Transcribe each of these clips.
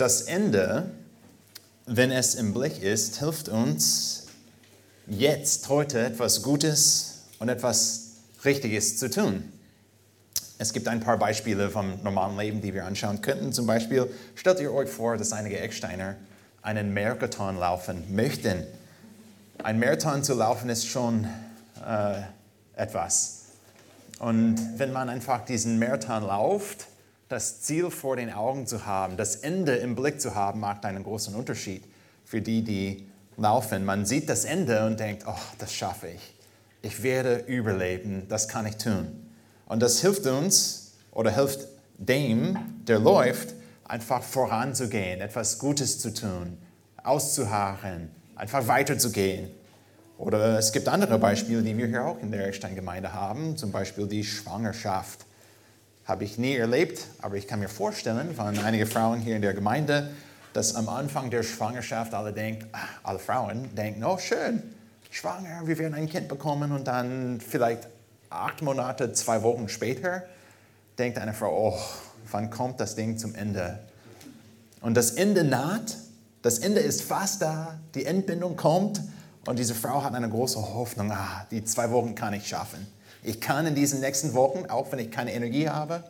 Das Ende, wenn es im Blick ist, hilft uns jetzt, heute etwas Gutes und etwas Richtiges zu tun. Es gibt ein paar Beispiele vom normalen Leben, die wir anschauen könnten. Zum Beispiel stellt ihr euch vor, dass einige Ecksteiner einen Marathon laufen möchten. Ein Marathon zu laufen ist schon äh, etwas. Und wenn man einfach diesen Marathon läuft, das Ziel vor den Augen zu haben, das Ende im Blick zu haben, macht einen großen Unterschied für die, die laufen. Man sieht das Ende und denkt, oh, das schaffe ich. Ich werde überleben, das kann ich tun. Und das hilft uns oder hilft dem, der läuft, einfach voranzugehen, etwas Gutes zu tun, auszuharren, einfach weiterzugehen. Oder es gibt andere Beispiele, die wir hier auch in der Eckstein-Gemeinde haben, zum Beispiel die Schwangerschaft. Habe ich nie erlebt, aber ich kann mir vorstellen von einigen Frauen hier in der Gemeinde, dass am Anfang der Schwangerschaft alle denken, ah, alle Frauen denken, oh schön, schwanger, wir werden ein Kind bekommen und dann vielleicht acht Monate, zwei Wochen später denkt eine Frau, oh, wann kommt das Ding zum Ende? Und das Ende naht, das Ende ist fast da, die Endbindung kommt und diese Frau hat eine große Hoffnung, ah, die zwei Wochen kann ich schaffen. Ich kann in diesen nächsten Wochen, auch wenn ich keine Energie habe,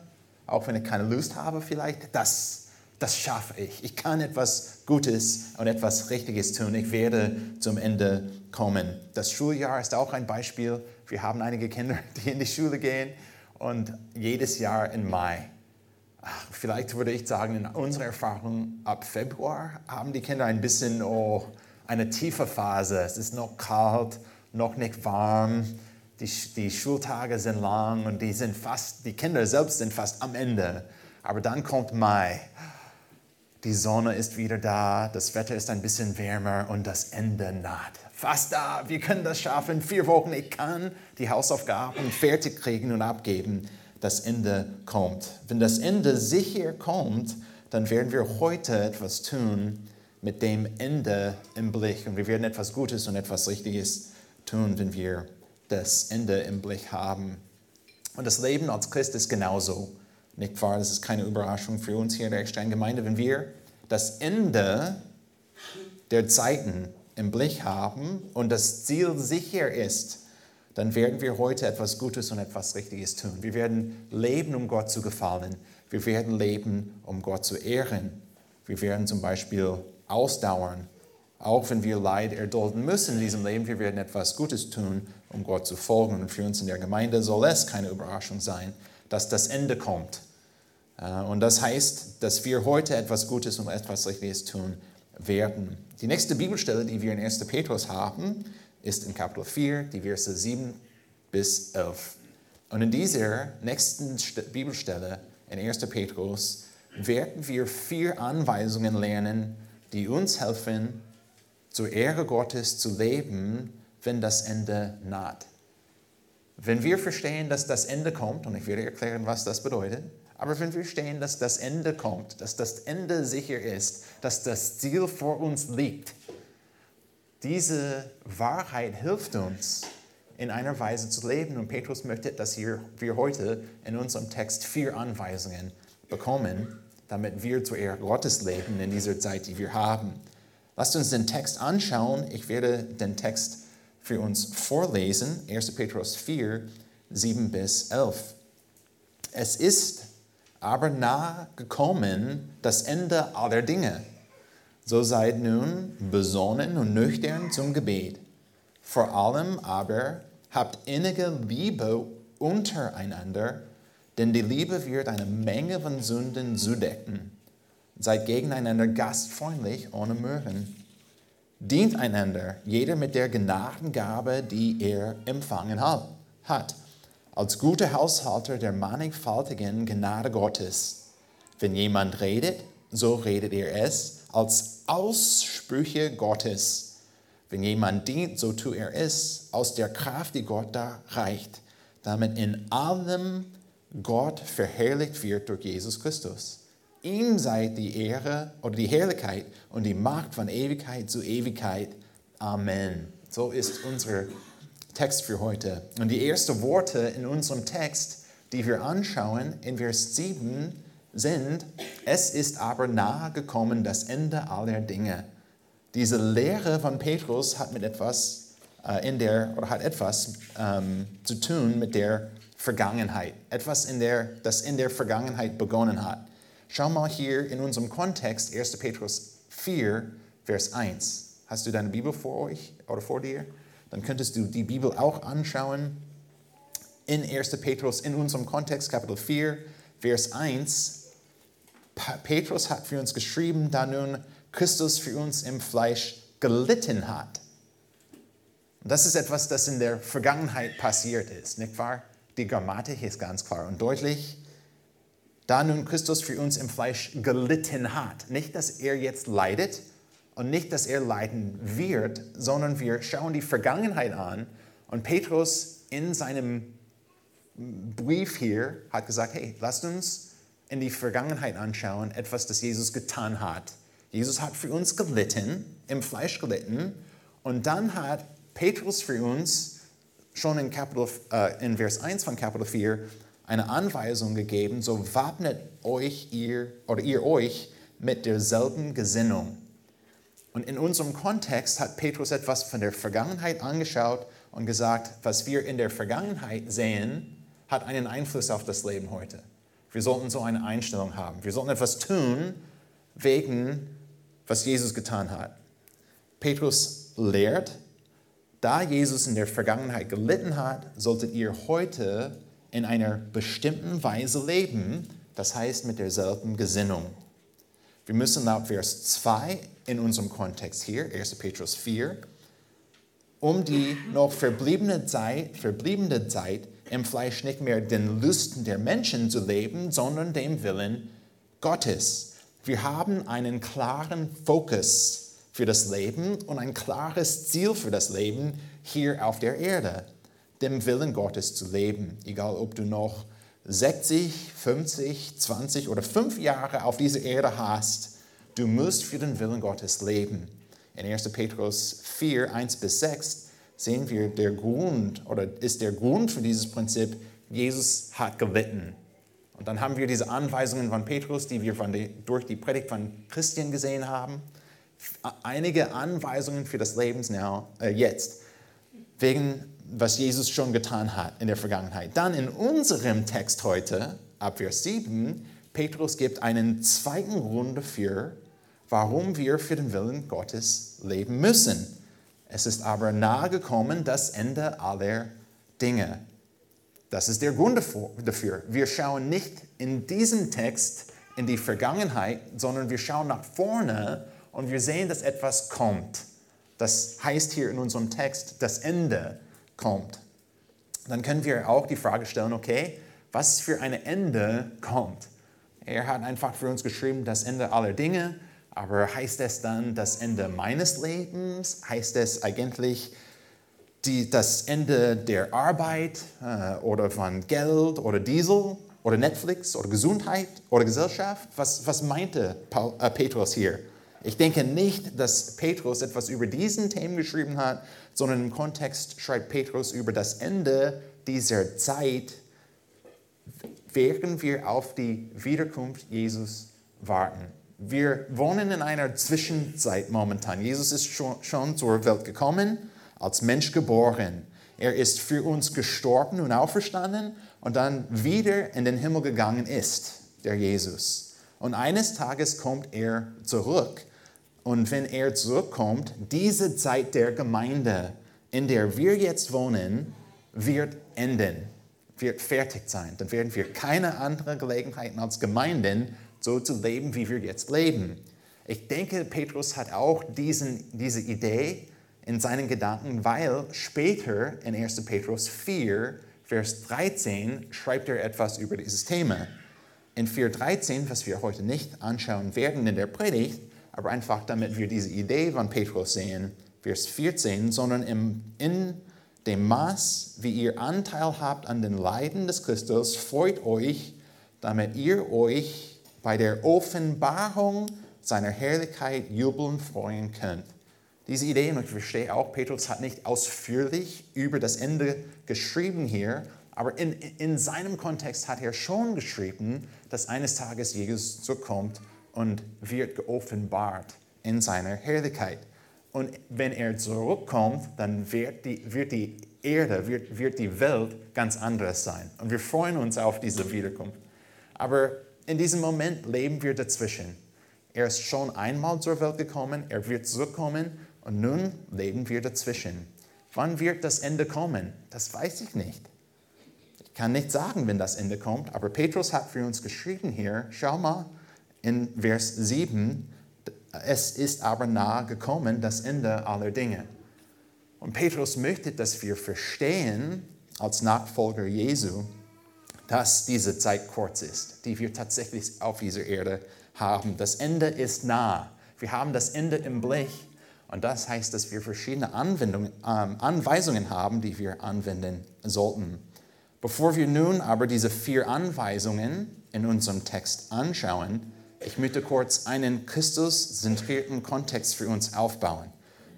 auch wenn ich keine Lust habe vielleicht, das, das schaffe ich. Ich kann etwas Gutes und etwas Richtiges tun. Ich werde zum Ende kommen. Das Schuljahr ist auch ein Beispiel. Wir haben einige Kinder, die in die Schule gehen und jedes Jahr im Mai. Vielleicht würde ich sagen, in unserer Erfahrung ab Februar haben die Kinder ein bisschen oh, eine tiefe Phase. Es ist noch kalt, noch nicht warm. Die, die Schultage sind lang und die, sind fast, die Kinder selbst sind fast am Ende. Aber dann kommt Mai. Die Sonne ist wieder da, das Wetter ist ein bisschen wärmer und das Ende naht. Fast da, wir können das schaffen. Vier Wochen, ich kann die Hausaufgaben fertig kriegen und abgeben. Das Ende kommt. Wenn das Ende sicher kommt, dann werden wir heute etwas tun, mit dem Ende im Blick. Und wir werden etwas Gutes und etwas Richtiges tun, wenn wir das Ende im Blick haben. Und das Leben als Christ ist genauso. Nicht wahr? Das ist keine Überraschung für uns hier in der Eckstein-Gemeinde. Wenn wir das Ende der Zeiten im Blick haben und das Ziel sicher ist, dann werden wir heute etwas Gutes und etwas Richtiges tun. Wir werden leben, um Gott zu gefallen. Wir werden leben, um Gott zu ehren. Wir werden zum Beispiel ausdauern. Auch wenn wir Leid erdulden müssen in diesem Leben, wir werden etwas Gutes tun, um Gott zu folgen. Und für uns in der Gemeinde soll es keine Überraschung sein, dass das Ende kommt. Äh, und das heißt, dass wir heute etwas Gutes und etwas Richtiges tun werden. Die nächste Bibelstelle, die wir in 1. Petrus haben, ist in Kapitel 4, die Verse 7 bis 11. Und in dieser nächsten Bibelstelle in 1. Petrus werden wir vier Anweisungen lernen, die uns helfen, zur Ehre Gottes zu leben, wenn das Ende naht. Wenn wir verstehen, dass das Ende kommt, und ich werde erklären, was das bedeutet, aber wenn wir verstehen, dass das Ende kommt, dass das Ende sicher ist, dass das Ziel vor uns liegt, diese Wahrheit hilft uns, in einer Weise zu leben. Und Petrus möchte, dass wir heute in unserem Text vier Anweisungen bekommen, damit wir zur Ehre Gottes leben in dieser Zeit, die wir haben. Lasst uns den Text anschauen. Ich werde den Text für uns vorlesen. 1. Petrus 4, 7 bis 11. Es ist aber nahe gekommen das Ende aller Dinge. So seid nun besonnen und nüchtern zum Gebet. Vor allem aber habt innige Liebe untereinander denn die Liebe wird eine Menge von Sünden zudecken. Seid gegeneinander gastfreundlich ohne Murren. Dient einander, jeder mit der Gnadengabe, die er empfangen hat, als guter Haushalter der mannigfaltigen Gnade Gottes. Wenn jemand redet, so redet er es als Aussprüche Gottes. Wenn jemand dient, so tut er es aus der Kraft, die Gott da reicht, damit in allem Gott verherrlicht wird durch Jesus Christus. Ihm sei die Ehre oder die Herrlichkeit und die Macht von Ewigkeit zu Ewigkeit. Amen. So ist unser Text für heute. Und die ersten Worte in unserem Text, die wir anschauen, in Vers 7, sind, es ist aber nahe gekommen das Ende aller Dinge. Diese Lehre von Petrus hat mit etwas äh, in der oder hat etwas ähm, zu tun mit der Vergangenheit, etwas in der, das in der Vergangenheit begonnen hat. Schau mal hier in unserem Kontext 1. Petrus 4, Vers 1. Hast du deine Bibel vor euch oder vor dir? Dann könntest du die Bibel auch anschauen. In 1. Petrus, in unserem Kontext, Kapitel 4, Vers 1. Petrus hat für uns geschrieben, da nun Christus für uns im Fleisch gelitten hat. Und das ist etwas, das in der Vergangenheit passiert ist, nicht wahr? Die Grammatik ist ganz klar und deutlich. Da nun Christus für uns im Fleisch gelitten hat. Nicht, dass er jetzt leidet und nicht, dass er leiden wird, sondern wir schauen die Vergangenheit an. Und Petrus in seinem Brief hier hat gesagt, hey, lasst uns in die Vergangenheit anschauen, etwas, das Jesus getan hat. Jesus hat für uns gelitten, im Fleisch gelitten. Und dann hat Petrus für uns schon in, Kapitel, äh, in Vers 1 von Kapitel 4 eine Anweisung gegeben, so wappnet euch ihr oder ihr euch mit derselben Gesinnung. Und in unserem Kontext hat Petrus etwas von der Vergangenheit angeschaut und gesagt, was wir in der Vergangenheit sehen, hat einen Einfluss auf das Leben heute. Wir sollten so eine Einstellung haben. Wir sollten etwas tun wegen, was Jesus getan hat. Petrus lehrt, da Jesus in der Vergangenheit gelitten hat, solltet ihr heute in einer bestimmten Weise leben, das heißt mit derselben Gesinnung. Wir müssen laut Vers 2 in unserem Kontext hier, 1. Petrus 4, um die noch verbliebene Zeit, verbliebene Zeit im Fleisch nicht mehr den Lüsten der Menschen zu leben, sondern dem Willen Gottes. Wir haben einen klaren Fokus für das Leben und ein klares Ziel für das Leben hier auf der Erde, dem Willen Gottes zu leben. Egal, ob du noch 60, 50, 20 oder 5 Jahre auf dieser Erde hast, du musst für den Willen Gottes leben. In 1. Petrus 4, 1 bis 6 sehen wir der Grund oder ist der Grund für dieses Prinzip, Jesus hat gelitten. Und dann haben wir diese Anweisungen von Petrus, die wir die, durch die Predigt von Christian gesehen haben. Einige Anweisungen für das Leben äh, jetzt wegen was Jesus schon getan hat in der Vergangenheit. Dann in unserem Text heute, ab Vers 7, Petrus gibt einen zweiten Grund dafür, warum wir für den Willen Gottes leben müssen. Es ist aber nahe gekommen das Ende aller Dinge. Das ist der Grund dafür. Wir schauen nicht in diesem Text in die Vergangenheit, sondern wir schauen nach vorne und wir sehen, dass etwas kommt. Das heißt hier in unserem Text, das Ende kommt. Dann können wir auch die Frage stellen, okay, was für ein Ende kommt? Er hat einfach für uns geschrieben, das Ende aller Dinge, aber heißt es dann das Ende meines Lebens? Heißt es eigentlich die, das Ende der Arbeit äh, oder von Geld oder Diesel oder Netflix oder Gesundheit oder Gesellschaft? Was, was meinte Paul, äh, Petrus hier? Ich denke nicht, dass Petrus etwas über diesen Themen geschrieben hat, sondern im Kontext schreibt Petrus über das Ende dieser Zeit, während wir auf die Wiederkunft Jesus warten. Wir wohnen in einer Zwischenzeit momentan. Jesus ist schon, zur Welt gekommen, als Mensch geboren. Er ist für uns gestorben und auferstanden und dann wieder in den Himmel gegangen ist, der Jesus. Und eines Tages kommt er zurück und wenn er zurückkommt, diese Zeit der Gemeinde, in der wir jetzt wohnen, wird enden, wird fertig sein. Dann werden wir keine andere Gelegenheiten als Gemeinden so zu leben, wie wir jetzt leben. Ich denke, Petrus hat auch diesen, diese Idee in seinen Gedanken, weil später in 1. Petrus 4, Vers 13 schreibt er etwas über dieses Thema. In 4.13, was wir heute nicht anschauen werden in der Predigt, aber einfach damit wir diese Idee von Petrus sehen, Vers 14, sondern im, in dem Maß, wie ihr Anteil habt an den Leiden des Christus, freut euch, damit ihr euch bei der Offenbarung seiner Herrlichkeit jubeln freuen könnt. Diese Idee, und ich verstehe auch, Petrus hat nicht ausführlich über das Ende geschrieben hier, Aber in, in seinem Kontext hat er schon geschrieben, dass eines Tages Jesus zurückkommt und wird geoffenbart in seiner Herrlichkeit. Und wenn er zurückkommt, dann wird die, wird die Erde, wird, wird die Welt ganz anders sein. Und wir freuen uns auf diese Wiederkunft. Aber in diesem Moment leben wir dazwischen. Er ist schon einmal zur Welt gekommen, er wird zurückkommen und nun leben wir dazwischen. Wann wird das Ende kommen? Das weiß ich nicht. Ich kann nicht sagen, wenn das Ende kommt, aber Petrus hat für uns geschrieben hier, schau mal in Vers 7, es ist aber nahe gekommen, das Ende aller Dinge. Und Petrus möchte, dass wir verstehen, als Nachfolger Jesu, dass diese Zeit kurz ist, die wir tatsächlich auf dieser Erde haben. Das Ende ist nah. Wir haben das Ende im Blick. Und das heißt, dass wir verschiedene ähm, Anweisungen haben, die wir anwenden sollten. Bevor wir nun aber diese vier Anweisungen in unserem Text anschauen, ich möchte kurz einen Christus-zentrierten Kontext für uns aufbauen.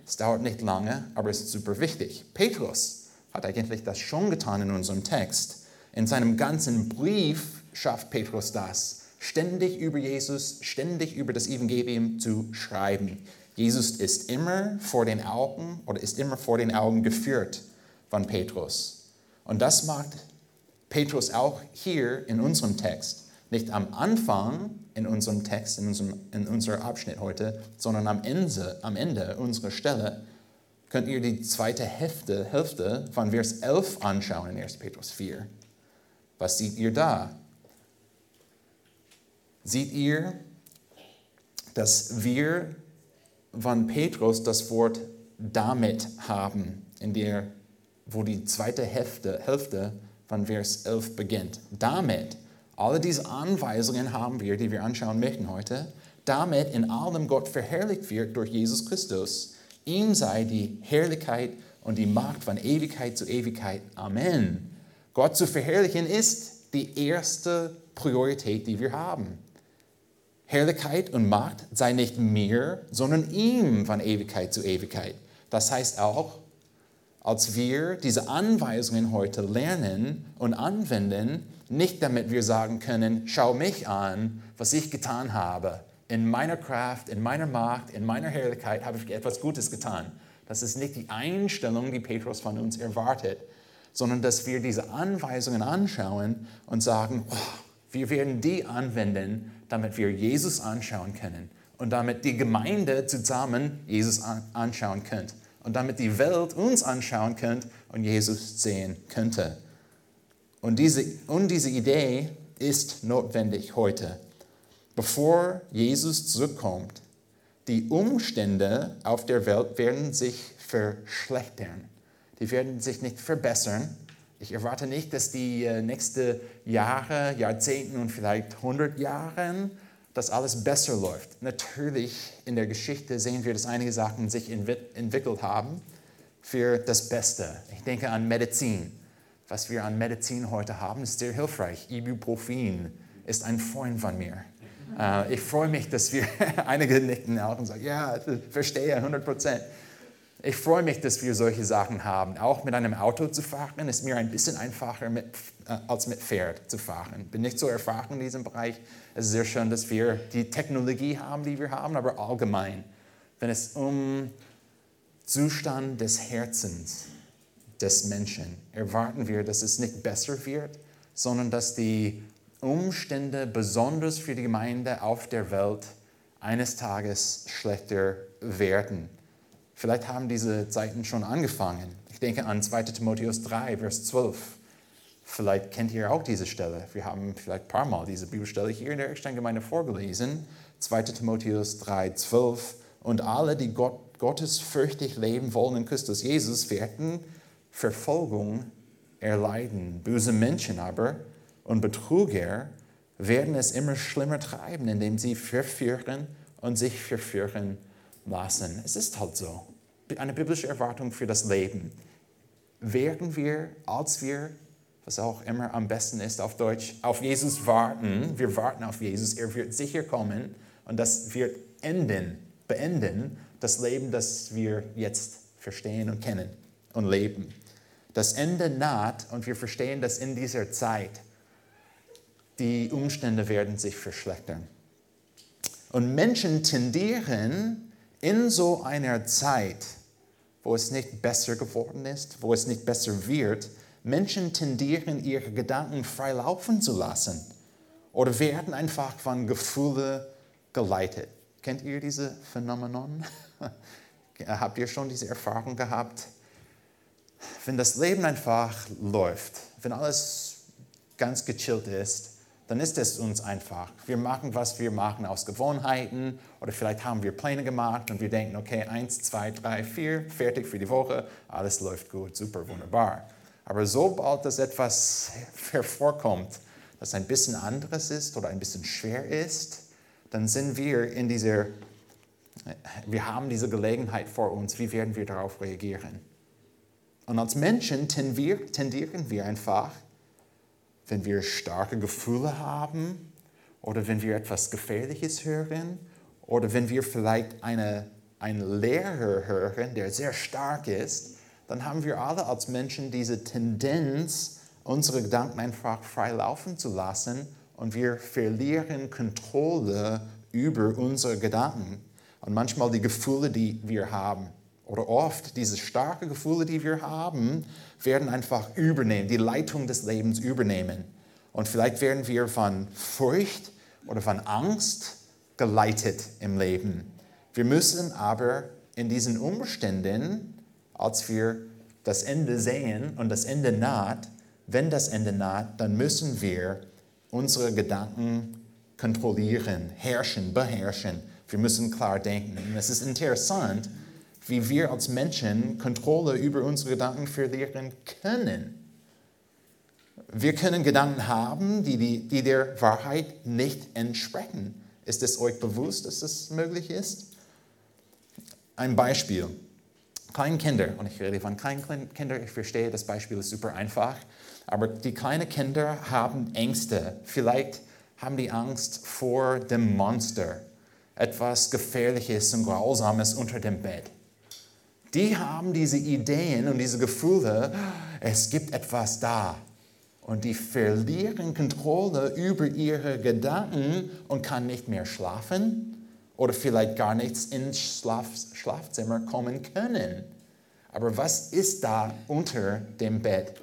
Es dauert nicht lange, aber es ist super wichtig. Petrus hat eigentlich das schon getan in unserem Text. In seinem ganzen Brief schafft Petrus das, ständig über Jesus, ständig über das Evangelium zu schreiben. Jesus ist immer vor den Augen oder ist immer vor den Augen geführt von Petrus. Und das macht Petrus auch hier in unserem Text. Nicht am Anfang in unserem Text, in unserem, in unserem Abschnitt heute, sondern am Ende, am Ende unserer Stelle könnt ihr die zweite Hälfte, Hälfte von Vers 11 anschauen in 1. Petrus 4. Was seht ihr da? Seht ihr, dass wir von Petrus das Wort damit haben, in der, wo die zweite Hälfte, Hälfte von Vers 11 beginnt. Damit alle diese Anweisungen haben wir, die wir anschauen möchten heute, damit in allem Gott verherrlicht wird durch Jesus Christus. Ihm sei die Herrlichkeit und die Macht von Ewigkeit zu Ewigkeit. Amen. Gott zu verherrlichen ist die erste Priorität, die wir haben. Herrlichkeit und Macht sei nicht mir, sondern ihm von Ewigkeit zu Ewigkeit. Das heißt auch, als wir diese Anweisungen heute lernen und anwenden, nicht damit wir sagen können, schau mich an, was ich getan habe. In meiner Kraft, in meiner Macht, in meiner Herrlichkeit habe ich etwas Gutes getan. Das ist nicht die Einstellung, die Petrus von uns erwartet, sondern dass wir diese Anweisungen anschauen und sagen, oh, wir werden die anwenden, damit wir Jesus anschauen können und damit die Gemeinde zusammen Jesus anschauen könnte und damit die Welt uns anschauen könnte und Jesus sehen könnte. Und diese, und diese Idee ist notwendig heute. Bevor Jesus zurückkommt, die Umstände auf der Welt werden sich verschlechtern. Die werden sich nicht verbessern. Ich erwarte nicht, dass die äh, nächsten Jahre, Jahrzehnten und vielleicht 100 Jahren dass alles besser läuft. Natürlich in der Geschichte sehen wir, dass einige Sachen sich entwickelt haben für das Beste. Ich denke an Medizin was wir an Medizin heute haben, ist sehr hilfreich. Ibuprofen ist ein Freund von mir. Uh, ich freue mich, dass wir, einige nicken auch und sagen, ja, verstehe, 100 Prozent. Ich freue mich, dass wir solche Sachen haben. Auch mit einem Auto zu fahren ist mir ein bisschen einfacher mit, äh, als mit Pferd zu fahren. Bin nicht so erfahren in diesem Bereich. Es ist sehr schön, dass wir die Technologie haben, die wir haben, aber allgemein, wenn es um Zustand des Herzens des Menschen erwarten wir, dass es nicht besser wird, sondern dass die Umstände, besonders für die Gemeinde auf der Welt, eines Tages schlechter werden. Vielleicht haben diese Zeiten schon angefangen. Ich denke an 2 Timotheus 3, Vers 12. Vielleicht kennt ihr auch diese Stelle. Wir haben vielleicht ein paar Mal diese Bibelstelle hier in der Ecksteingemeinde vorgelesen. 2 Timotheus 3, 12. Und alle, die Gott, gottesfürchtig leben wollen in Christus Jesus, werden Verfolgung erleiden. Böse Menschen aber und Betrüger werden es immer schlimmer treiben, indem sie verführen und sich verführen lassen. Es ist halt so. Eine biblische Erwartung für das Leben. Werden wir, als wir, was auch immer am besten ist auf Deutsch, auf Jesus warten, wir warten auf Jesus, er wird sicher kommen und das wird enden, beenden, das Leben, das wir jetzt verstehen und kennen und leben. Das Ende naht und wir verstehen, dass in dieser Zeit die Umstände werden sich verschlechtern. Und Menschen tendieren in so einer Zeit, wo es nicht besser geworden ist, wo es nicht besser wird, Menschen tendieren ihre Gedanken frei laufen zu lassen oder werden einfach von Gefühlen geleitet. Kennt ihr diese Phänomenon? Habt ihr schon diese Erfahrung gehabt? Wenn das Leben einfach läuft, wenn alles ganz gechillt ist, dann ist es uns einfach. Wir machen, was wir machen aus Gewohnheiten oder vielleicht haben wir Pläne gemacht und wir denken, okay, eins, zwei, drei, vier, fertig für die Woche, alles läuft gut, super, wunderbar. Aber sobald das etwas hervorkommt, das ein bisschen anderes ist oder ein bisschen schwer ist, dann sind wir in dieser, wir haben diese Gelegenheit vor uns, wie werden wir darauf reagieren? Und als Menschen tendieren wir einfach, wenn wir starke Gefühle haben oder wenn wir etwas Gefährliches hören oder wenn wir vielleicht eine, einen Lehrer hören, der sehr stark ist, dann haben wir alle als Menschen diese Tendenz, unsere Gedanken einfach frei laufen zu lassen und wir verlieren Kontrolle über unsere Gedanken und manchmal die Gefühle, die wir haben. Oder oft diese starken Gefühle, die wir haben, werden einfach übernehmen, die Leitung des Lebens übernehmen. Und vielleicht werden wir von Furcht oder von Angst geleitet im Leben. Wir müssen aber in diesen Umständen, als wir das Ende sehen und das Ende naht, wenn das Ende naht, dann müssen wir unsere Gedanken kontrollieren, herrschen, beherrschen. Wir müssen klar denken. Und es ist interessant, wie wir als Menschen Kontrolle über unsere Gedanken verlieren können. Wir können Gedanken haben, die, die, die der Wahrheit nicht entsprechen. Ist es euch bewusst, dass das möglich ist? Ein Beispiel. Kleine Kinder, und ich rede von kleinen Kindern, ich verstehe, das Beispiel ist super einfach, aber die kleinen Kinder haben Ängste. Vielleicht haben die Angst vor dem Monster, etwas Gefährliches und Grausames unter dem Bett die haben diese Ideen und diese Gefühle, es gibt etwas da. Und die verlieren Kontrolle über ihre Gedanken und kann nicht mehr schlafen oder vielleicht gar nichts ins Schlaf Schlafzimmer kommen können. Aber was ist da unter dem Bett?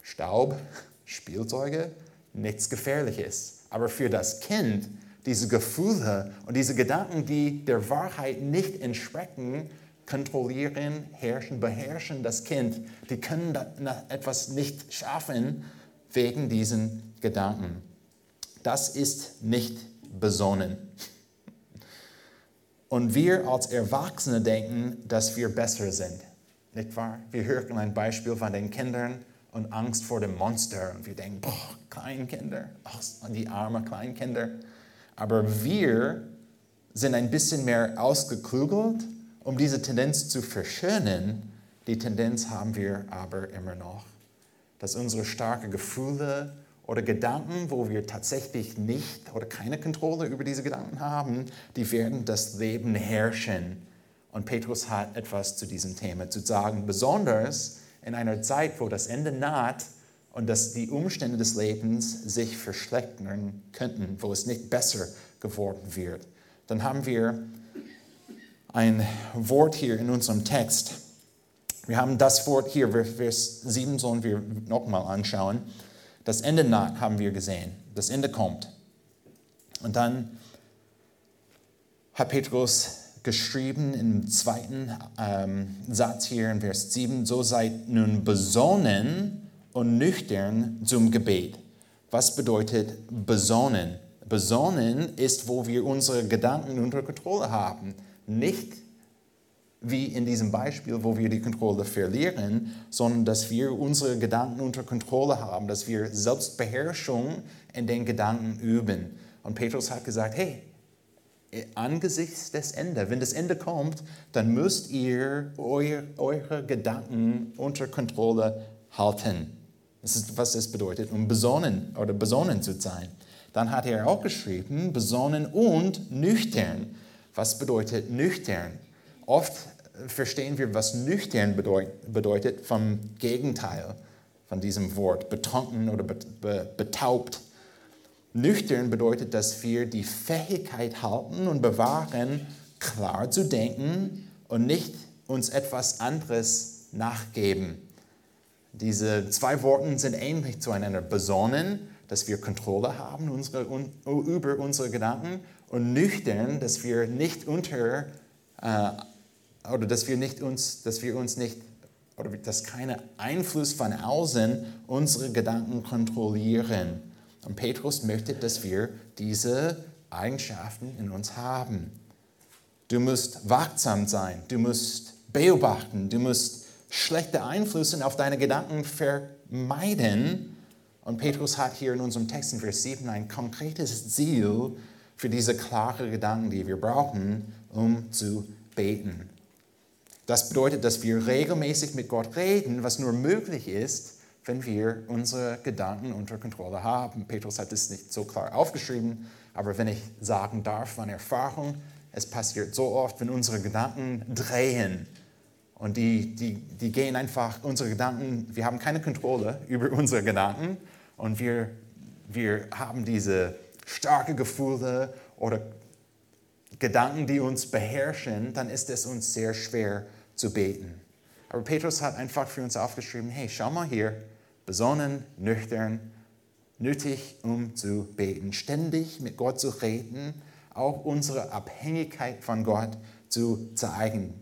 Staub, Spielzeuge, nichts Gefährliches. Aber für das Kind, diese Gefühle und diese Gedanken, die der Wahrheit nicht entsprechen, kontrollieren, herrschen, beherrschen das Kind. Die können etwas nicht schaffen wegen diesen Gedanken. Das ist nicht besonnen. Und wir als Erwachsene denken, dass wir besser sind. Nicht wahr? Wir hören ein Beispiel von den Kindern und Angst vor dem Monster. Und wir denken, boah, Kleinkinder, ach, die armen Kleinkinder. Aber wir sind ein bisschen mehr ausgeklügelt um diese Tendenz zu verschönen, die Tendenz haben wir aber immer noch, dass unsere starken Gefühle oder Gedanken, wo wir tatsächlich nicht oder keine Kontrolle über diese Gedanken haben, die werden das Leben herrschen. Und Petrus hat etwas zu diesem Thema zu sagen, besonders in einer Zeit, wo das Ende naht und dass die Umstände des Lebens sich verschlechtern könnten, wo es nicht besser geworden wird. Dann haben wir ein Wort hier in unserem Text. Wir haben das Wort hier, Vers 7 sollen wir nochmal anschauen. Das Ende naht, haben wir gesehen. Das Ende kommt. Und dann hat Petrus geschrieben im zweiten ähm, Satz hier in Vers 7, so seid nun besonnen und nüchtern zum Gebet. Was bedeutet besonnen? Besonnen ist, wo wir unsere Gedanken unter Kontrolle haben nicht wie in diesem Beispiel, wo wir die Kontrolle verlieren, sondern dass wir unsere Gedanken unter Kontrolle haben, dass wir Selbstbeherrschung in den Gedanken üben. Und Petrus hat gesagt, hey, angesichts des Endes, wenn das Ende kommt, dann müsst ihr euer, eure Gedanken unter Kontrolle halten. Das ist, was das bedeutet, um besonnen oder besonnen zu sein. Dann hat er auch geschrieben, besonnen und nüchtern. Was bedeutet nüchtern? Oft verstehen wir, was nüchtern bedeutet vom Gegenteil von diesem Wort, betrunken oder betaubt. Nüchtern bedeutet, dass wir die Fähigkeit halten und bewahren, klar zu denken und nicht uns etwas anderes nachgeben. Diese zwei Worte sind ähnlich zueinander. Besonnen, dass wir Kontrolle haben über unsere Gedanken und nüchtern, dass wir nicht unter äh, oder dass wir nicht uns, dass wir uns nicht oder dass kein Einfluss von außen unsere Gedanken kontrollieren. Und Petrus möchte, dass wir diese Eigenschaften in uns haben. Du musst wachsam sein, du musst beobachten, du musst schlechte Einflüsse auf deine Gedanken vermeiden. Und Petrus hat hier in unserem Text in Vers 7 ein konkretes Ziel für diese klaren Gedanken, die wir brauchen, um zu beten. Das bedeutet, dass wir regelmäßig mit Gott reden, was nur möglich ist, wenn wir unsere Gedanken unter Kontrolle haben. Petrus hat es nicht so klar aufgeschrieben, aber wenn ich sagen darf von Erfahrung, es passiert so oft, wenn unsere Gedanken drehen und die, die, die gehen einfach, unsere Gedanken, wir haben keine Kontrolle über unsere Gedanken und wir, wir haben diese starke Gefühle oder Gedanken, die uns beherrschen, dann ist es uns sehr schwer zu beten. Aber Petrus hat einfach für uns aufgeschrieben, hey, schau mal hier, besonnen, nüchtern, nötig, um zu beten, ständig mit Gott zu reden, auch unsere Abhängigkeit von Gott zu zeigen.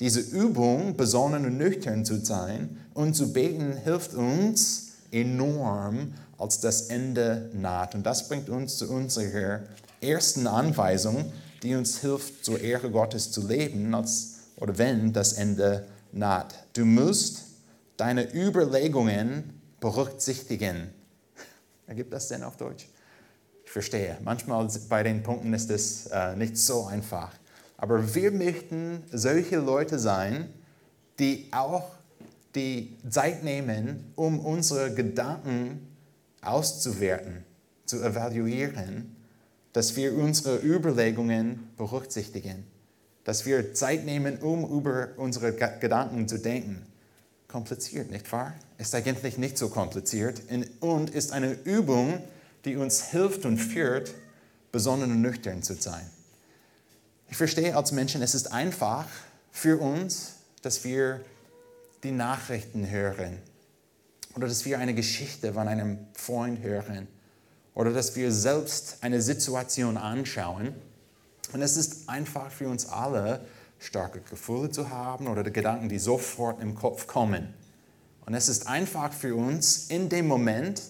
Diese Übung, besonnen und nüchtern zu sein und zu beten, hilft uns enorm, als das Ende naht. Und das bringt uns zu unserer ersten Anweisung, die uns hilft, zur Ehre Gottes zu leben, als, oder wenn das Ende naht. Du musst deine Überlegungen berücksichtigen. Ergibt das denn auf Deutsch? Ich verstehe. Manchmal bei den Punkten ist es äh, nicht so einfach. Aber wir möchten solche Leute sein, die auch die Zeit nehmen, um unsere Gedanken auszuwerten, zu evaluieren dass wir unsere Überlegungen berücksichtigen, dass wir Zeit nehmen, um über unsere Gedanken zu denken. Kompliziert, nicht wahr? Ist eigentlich nicht so kompliziert und ist eine Übung, die uns hilft und führt, besonnen und nüchtern zu sein. Ich verstehe als Menschen, es ist einfach für uns, dass wir die Nachrichten hören oder dass wir eine Geschichte von einem Freund hören oder dass wir selbst eine Situation anschauen. Und es ist einfach für uns alle, starke Gefühle zu haben oder die Gedanken, die sofort im Kopf kommen. Und es ist einfach für uns in dem Moment,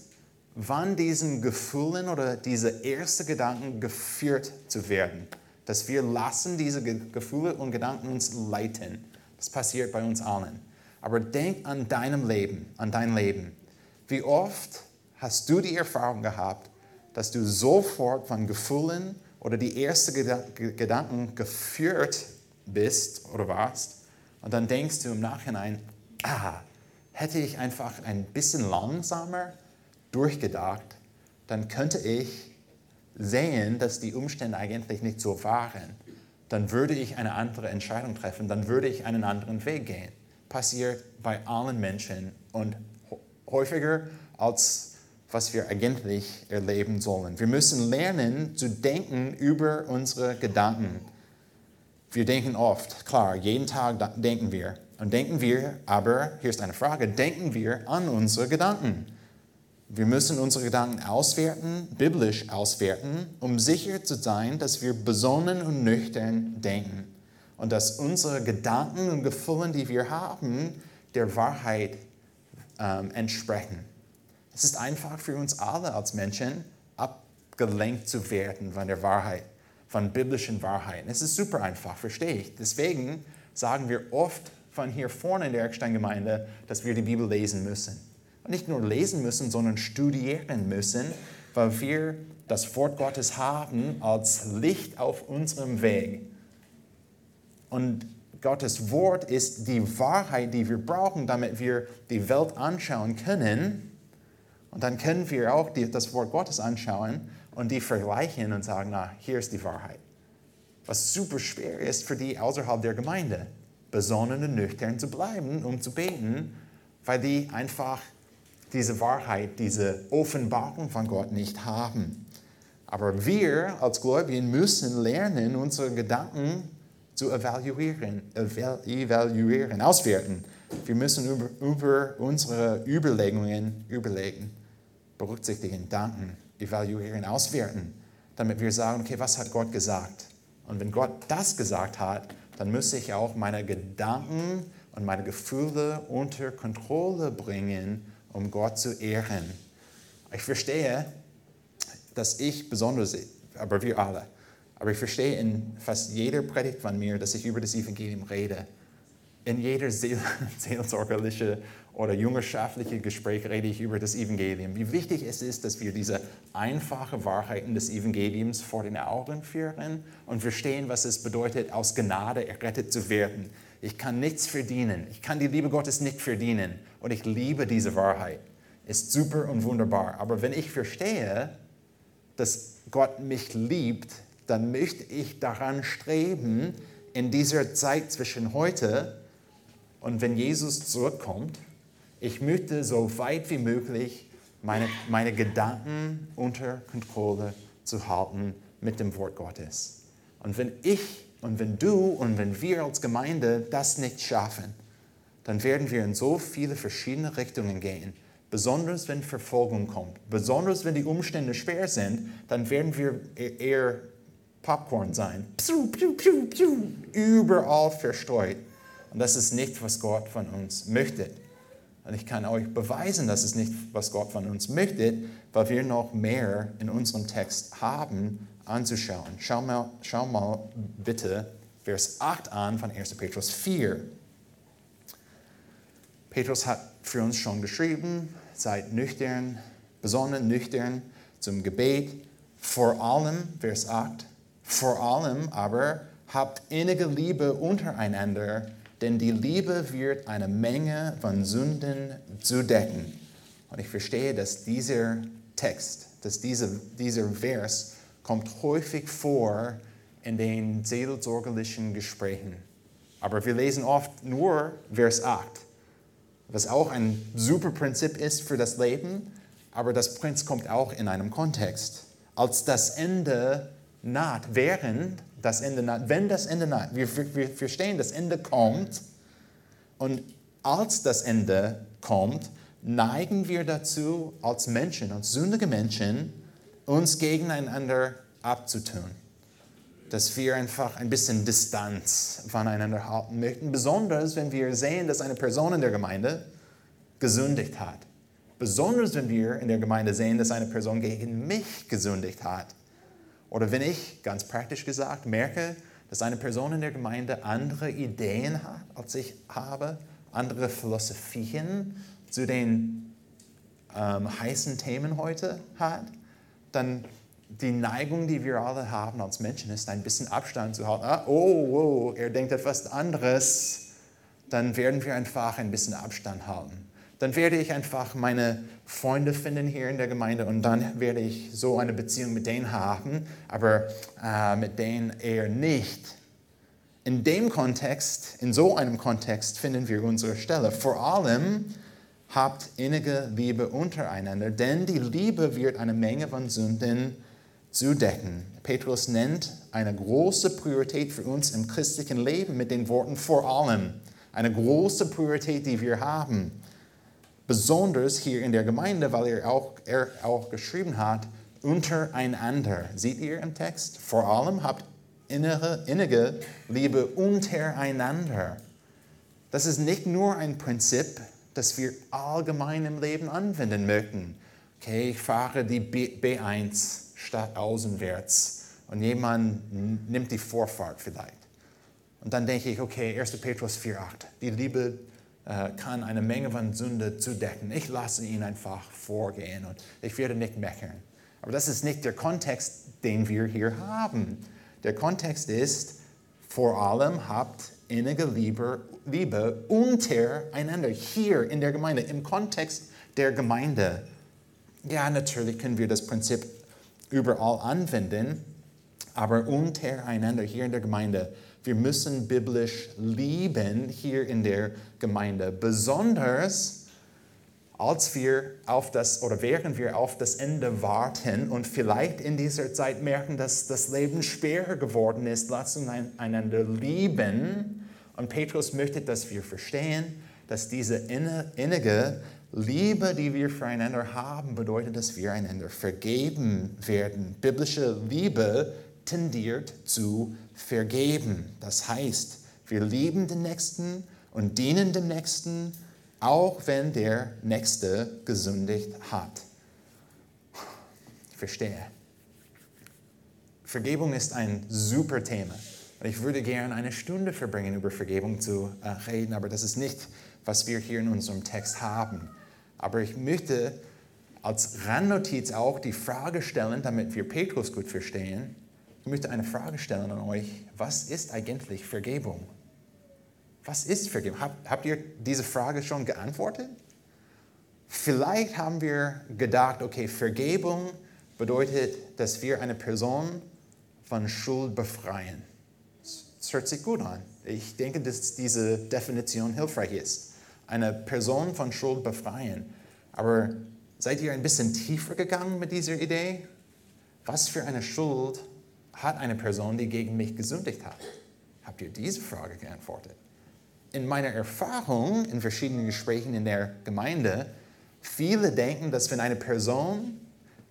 wann diesen Gefühlen oder diese ersten Gedanken geführt zu werden, dass wir lassen diese Gefühle und Gedanken uns leiten. Das passiert bei uns allen. Aber denk an deinem Leben, an dein Leben. Wie oft hast du die Erfahrung gehabt, dass du sofort von Gefühlen oder die ersten Gedanken geführt bist oder warst. Und dann denkst du im Nachhinein, ah, hätte ich einfach ein bisschen langsamer durchgedacht, dann könnte ich sehen, dass die Umstände eigentlich nicht so waren. Dann würde ich eine andere Entscheidung treffen, dann würde ich einen anderen Weg gehen. Passiert bei allen Menschen und häufiger als was wir eigentlich erleben sollen. Wir müssen lernen zu denken über unsere Gedanken. Wir denken oft, klar, jeden Tag denken wir. Und denken wir, aber hier ist eine Frage, denken wir an unsere Gedanken? Wir müssen unsere Gedanken auswerten, biblisch auswerten, um sicher zu sein, dass wir besonnen und nüchtern denken und dass unsere Gedanken und Gefühle, die wir haben, der Wahrheit ähm, entsprechen. Es ist einfach für uns alle als Menschen, abgelenkt zu werden von der Wahrheit, von biblischen Wahrheiten. Es ist super einfach, verstehe ich. Deswegen sagen wir oft von hier vorne in der Eckstein-Gemeinde, dass wir die Bibel lesen müssen. Und nicht nur lesen müssen, sondern studieren müssen, weil wir das Wort Gottes haben als Licht auf unserem Weg. Und Gottes Wort ist die Wahrheit, die wir brauchen, damit wir die Welt anschauen können und dann können wir auch die, das Wort Gottes anschauen und die vergleichen und sagen, na, hier ist die Wahrheit. Was super schwer ist für die außerhalb der Gemeinde. besonnen und nüchtern zu bleiben, um zu beten, weil die einfach diese Wahrheit, diese Offenbarung von Gott nicht haben. Aber wir als Gläubigen müssen lernen, unsere Gedanken zu evaluieren, evaluieren, auswerten. Wir müssen über, über unsere Überlegungen überlegen, berücksichtigen, danken, evaluieren, auswerten, damit wir sagen, okay, was hat Gott gesagt? Und wenn Gott das gesagt hat, dann muss ich auch meine Gedanken und meine Gefühle unter Kontrolle bringen, um Gott zu ehren. Ich verstehe, dass ich besonders, aber wir alle, aber ich verstehe in fast jeder Predigt von mir, dass ich über das Evangelium rede. In jeder seel seelsorgerliche oder jüngerschaftliche Gespräch rede ich über das Evangelium. Wie wichtig es ist, dass wir diese einfachen Wahrheiten des Evangeliums vor den Augen führen und verstehen, was es bedeutet, aus Gnade errettet zu werden. Ich kann nichts verdienen. Ich kann die Liebe Gottes nicht verdienen. Und ich liebe diese Wahrheit. Ist super und wunderbar. Aber wenn ich verstehe, dass Gott mich liebt, dann möchte ich daran streben, in dieser Zeit zwischen heute und wenn Jesus zurückkommt, ich möchte so weit wie möglich meine, meine Gedanken unter Kontrolle zu halten mit dem Wort Gottes. Und wenn ich und wenn du und wenn wir als Gemeinde das nicht schaffen, dann werden wir in so viele verschiedene Richtungen gehen. Besonders wenn Verfolgung kommt, besonders wenn die Umstände schwer sind, dann werden wir e-, eher Popcorn sein. Piu, piu, piu, überall verstreut. Und das ist nicht, was Gott von uns möchte. Und ich kann euch beweisen, dass es nicht, was Gott von uns möchte, weil wir noch mehr in unserem Text haben anzuschauen. Schau mal, schau mal bitte Vers 8 an von 1. Petrus 4. Petrus hat für uns schon geschrieben, seid nüchtern, besonnen, nüchtern zum Gebet, vor allem, Vers 8, vor allem aber habt innige Liebe untereinander, denn die Liebe wird eine Menge von Sünden zudecken. Und ich verstehe, dass dieser Text, dass dieser, dieser Vers kommt häufig vor in den seelsorgerlichen Gesprächen. Aber wir lesen oft nur Vers 8, was auch ein super Prinzip ist für das Leben, aber das Prinzip kommt auch in einem Kontext. Als das Ende naht, während das Ende naht, wenn das Ende naht, wir, verstehen, das Ende kommt und als das Ende kommt, neigen wir dazu, als Menschen, als sündige Menschen, uns gegeneinander abzutun. Dass wir einfach ein bisschen Distanz voneinander halten möchten, besonders wenn wir sehen, dass eine Person in der Gemeinde gesündigt hat. Besonders wenn wir in der Gemeinde sehen, dass eine Person gegen mich gesündigt hat. Oder wenn ich, ganz praktisch gesagt, merke, dass eine Person in der Gemeinde andere Ideen hat, als ich habe, andere Philosophien zu den ähm, heißen Themen heute hat, dann die Neigung, die wir alle haben als Menschen, ist ein bisschen Abstand zu halten. Ah, oh, oh, er denkt etwas anderes. Dann werden wir einfach ein bisschen Abstand halten dann werde ich einfach meine Freunde finden hier in der Gemeinde und dann werde ich so eine Beziehung mit denen haben, aber äh, mit denen eher nicht. In dem Kontext, in so einem Kontext finden wir unsere Stelle. Vor allem habt innige Liebe untereinander, denn die Liebe wird eine Menge von Sünden zudecken. Petrus nennt eine große Priorität für uns im christlichen Leben mit den Worten vor allem. Eine große Priorität, die wir haben. Besonders hier in der Gemeinde, weil er auch, er auch geschrieben hat, untereinander. Seht ihr im Text? Vor allem habt innere, innige Liebe untereinander. Das ist nicht nur ein Prinzip, das wir allgemein im Leben anwenden möchten. Okay, ich fahre die B1 statt außenwärts und jemand nimmt die Vorfahrt vielleicht. Und dann denke ich, okay, 1. Petrus 4,8, die Liebe kann eine Menge von Sünde zudecken. Ich lasse ihn einfach vorgehen und ich werde nicht meckern. Aber das ist nicht der Kontext, den wir hier haben. Der Kontext ist, vor allem habt innige Liebe, Liebe untereinander hier in der Gemeinde, im Kontext der Gemeinde. Ja, natürlich können wir das Prinzip überall anwenden, aber untereinander hier in der Gemeinde Wir müssen biblisch lieben hier in der Gemeinde, besonders als wir auf das oder während wir auf das Ende warten und vielleicht in dieser Zeit merken, dass das Leben schwerer geworden ist, lasst uns einander lieben. Und Petrus möchte, dass wir verstehen, dass diese innige Liebe, die wir füreinander haben, bedeutet, dass wir einander vergeben werden. Biblische Liebe tendiert zu vergeben. Das heißt, wir lieben den Nächsten und dienen dem Nächsten auch wenn der Nächste gesündigt hat. Ich verstehe. Vergebung ist ein super Thema. Ich würde gerne eine Stunde verbringen, über Vergebung zu äh, reden, aber das ist nicht, was wir hier in unserem Text haben. Aber ich möchte als Randnotiz auch die Frage stellen, damit wir Petrus gut verstehen. Ich möchte eine Frage stellen an euch. Was ist eigentlich Vergebung? Was ist Vergebung? Habt, habt ihr diese Frage schon geantwortet? Vielleicht haben wir gedacht, okay, Vergebung bedeutet, dass wir eine Person von Schuld befreien. Das hört sich gut an. Ich denke, dass diese Definition hilfreich ist. Eine Person von Schuld befreien. Aber seid ihr ein bisschen tiefer gegangen mit dieser Idee? Was für eine Schuld hat eine Person, die gegen mich gesündigt hat? Habt ihr diese Frage geantwortet? in meiner Erfahrung in verschiedenen Gesprächen in der Gemeinde, viele denken, dass wenn eine Person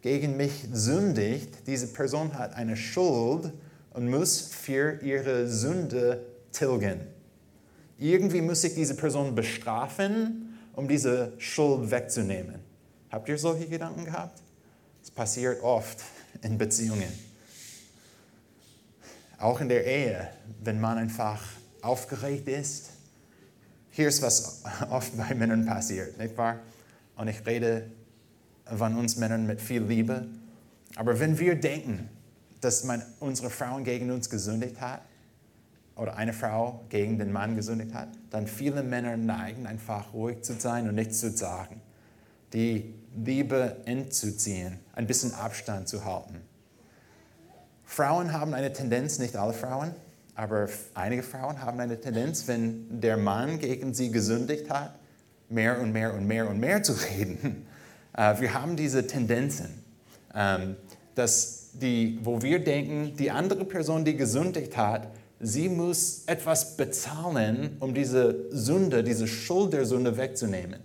gegen mich sündigt, diese Person hat eine Schuld und muss für ihre Sünde tilgen. Irgendwie muss ich diese Person bestrafen, um diese Schuld wegzunehmen. Habt ihr solche Gedanken gehabt? Es passiert oft in Beziehungen. Auch in der Ehe, wenn man einfach aufgeregt ist hier ist, was oft bei Männern passiert, nicht wahr? Und ich rede von uns Männern mit viel Liebe. Aber wenn wir denken, dass man, unsere Frauen gegen uns gesündigt hat, oder eine Frau gegen den Mann gesündigt hat, dann viele Männer neigen einfach ruhig zu sein und nichts zu sagen. Die Liebe entzuziehen, ein bisschen Abstand zu halten. Frauen haben eine Tendenz, nicht alle Frauen, aber einige Frauen haben eine Tendenz, wenn der Mann gegen sie gesündigt hat, mehr und mehr und mehr und mehr zu reden. Äh, wir haben diese Tendenzen, ähm, dass die, wo wir denken, die andere Person, die gesündigt hat, sie muss etwas bezahlen, um diese Sünde, diese Schuld der Sünde wegzunehmen.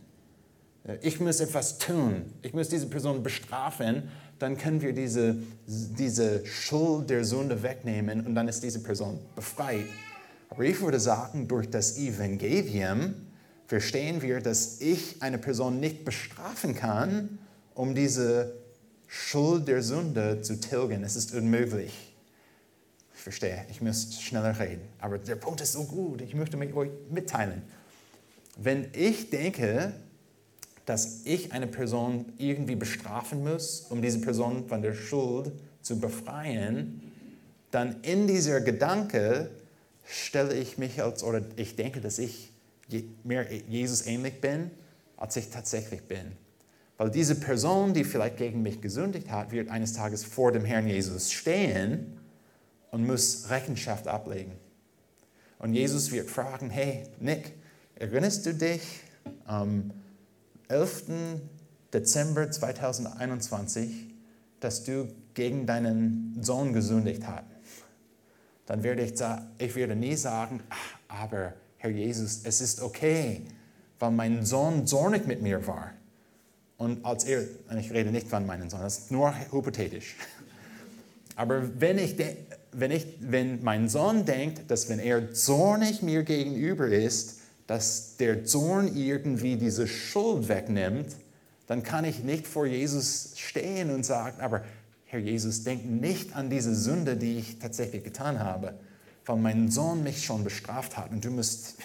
Äh, ich muss etwas tun. Ich muss diese Person bestrafen, dann können wir diese, diese Schuld der Sünde wegnehmen und dann ist diese Person befreit. Aber ich würde sagen, durch das Evangelium verstehen wir, dass ich eine Person nicht bestrafen kann, um diese Schuld der Sünde zu tilgen. Es ist unmöglich. Ich verstehe, ich muss schneller reden. Aber der Punkt ist so gut, ich möchte mit euch mitteilen. Wenn ich denke, dass ich eine Person irgendwie bestrafen muss, um diese Person von der Schuld zu befreien, dann in dieser Gedanke stelle ich mich als, oder ich denke, dass ich mehr Jesus ähnlich bin, als ich tatsächlich bin. Weil diese Person, die vielleicht gegen mich gesündigt hat, wird eines Tages vor dem Herrn Jesus stehen und muss Rechenschaft ablegen. Und Jesus wird fragen, hey Nick, erinnerst du dich, ähm, 11. Dezember 2021, dass du gegen deinen Sohn gesündigt hast, dann werde ich, ich werde nie sagen, aber Herr Jesus, es ist okay, weil mein Sohn zornig mit mir war. Und als er, ich rede nicht von meinem Sohn, das ist nur hypothetisch. Aber wenn, ich wenn, ich, wenn mein Sohn denkt, dass wenn er zornig mir gegenüber ist, dass der Zorn irgendwie diese Schuld wegnimmt, dann kann ich nicht vor Jesus stehen und sagen, aber Herr Jesus, denk nicht an diese Sünde, die ich tatsächlich getan habe, weil mein Sohn mich schon bestraft hat und du musst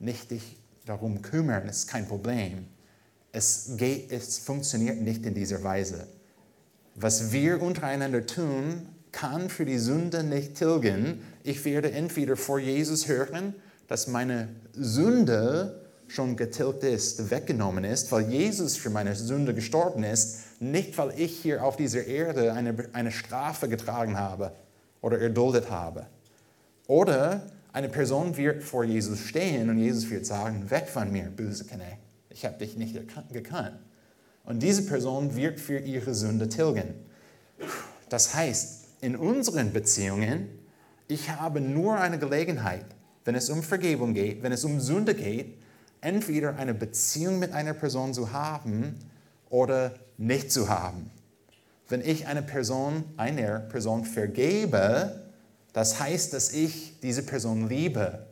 nicht dich darum kümmern, es ist kein Problem. Es, geht, es funktioniert nicht in dieser Weise. Was wir untereinander tun, kann für die Sünde nicht tilgen. Ich werde entweder vor Jesus hören dass meine Sünde schon getilgt ist, weggenommen ist, weil Jesus für meine Sünde gestorben ist, nicht weil ich hier auf dieser Erde eine, eine Strafe getragen habe oder erduldet habe. Oder Eine Person wird vor Jesus stehen und Jesus wird sagen, weg von mir, böse Knecht. Ich habe dich nicht gekannt. Und diese Person wird für ihre Sünde tilgen. Das heißt, in unseren Beziehungen, ich habe nur eine Gelegenheit, wenn es um Vergebung geht, wenn es um Sünde geht, entweder eine Beziehung mit einer Person zu haben oder nicht zu haben. Wenn ich eine Person, einer Person vergebe, das heißt, dass ich diese Person liebe.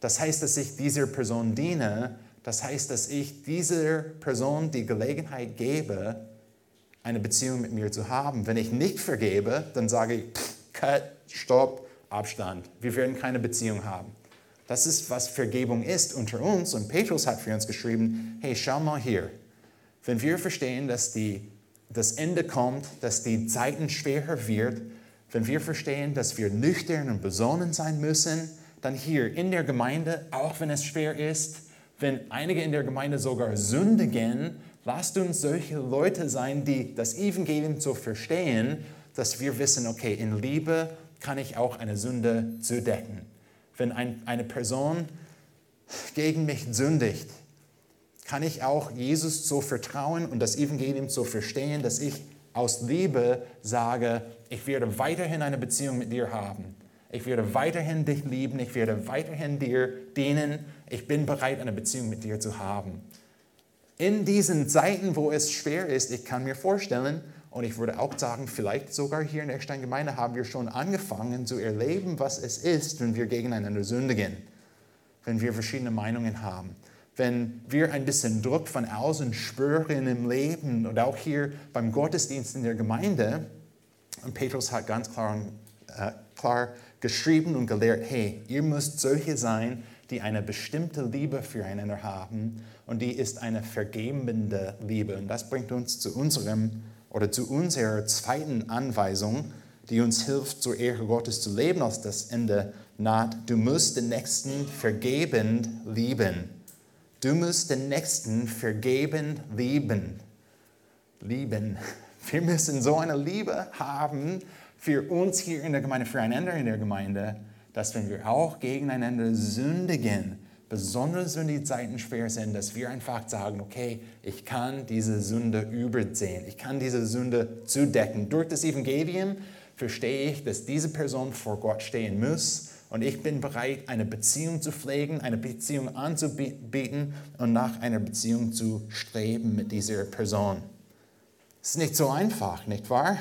Das heißt, dass ich dieser Person diene. Das heißt, dass ich dieser Person die Gelegenheit gebe, eine Beziehung mit mir zu haben. Wenn ich nicht vergebe, dann sage ich, cut, stopp, Abstand. Wir werden keine Beziehung haben. Das ist, was Vergebung ist unter uns. Und Petrus hat für uns geschrieben, hey, schau mal hier. Wenn wir verstehen, dass die, das Ende kommt, dass die Zeiten schwerer wird, wenn wir verstehen, dass wir nüchtern und besonnen sein müssen, dann hier in der Gemeinde, auch wenn es schwer ist, wenn einige in der Gemeinde sogar sündigen, lasst uns solche Leute sein, die das Evangelium so verstehen, dass wir wissen, okay, in Liebe kann ich auch eine Sünde zudecken. Wenn ein, eine Person gegen mich sündigt, kann ich auch Jesus so vertrauen und das Evangelium so verstehen, dass ich aus Liebe sage, ich werde weiterhin eine Beziehung mit dir haben. Ich werde weiterhin dich lieben. Ich werde weiterhin dir dienen. Ich bin bereit, eine Beziehung mit dir zu haben. In diesen Zeiten, wo es schwer ist, ich kann mir vorstellen, und ich würde auch sagen, vielleicht sogar hier in der Eckstein-Gemeinde haben wir schon angefangen zu erleben, was es ist, wenn wir gegeneinander sündigen, wenn wir verschiedene Meinungen haben wenn wir ein bisschen Druck von außen spüren im Leben und auch hier beim Gottesdienst in der Gemeinde. Und Petrus hat ganz klar, äh, klar geschrieben und gelehrt, hey, ihr müsst solche sein, die eine bestimmte Liebe füreinander haben und die ist eine vergebende Liebe. Und das bringt uns zu unserem oder zu unserer zweiten Anweisung, die uns hilft, zur Ehre Gottes zu leben, als das Ende naht. Du musst den Nächsten vergebend lieben. Du musst den Nächsten vergeben, lieben. Lieben. Wir müssen so eine Liebe haben für uns hier in der Gemeinde, füreinander in der Gemeinde, dass wenn wir auch gegeneinander sündigen, besonders wenn die Zeiten schwer sind, dass wir einfach sagen, okay, ich kann diese Sünde übersehen, ich kann diese Sünde zudecken. Durch das Evangelium verstehe ich, dass diese Person vor Gott stehen muss und ich bin bereit, eine Beziehung zu pflegen, eine Beziehung anzubieten und nach einer Beziehung zu streben mit dieser Person. Es ist nicht so einfach, nicht wahr?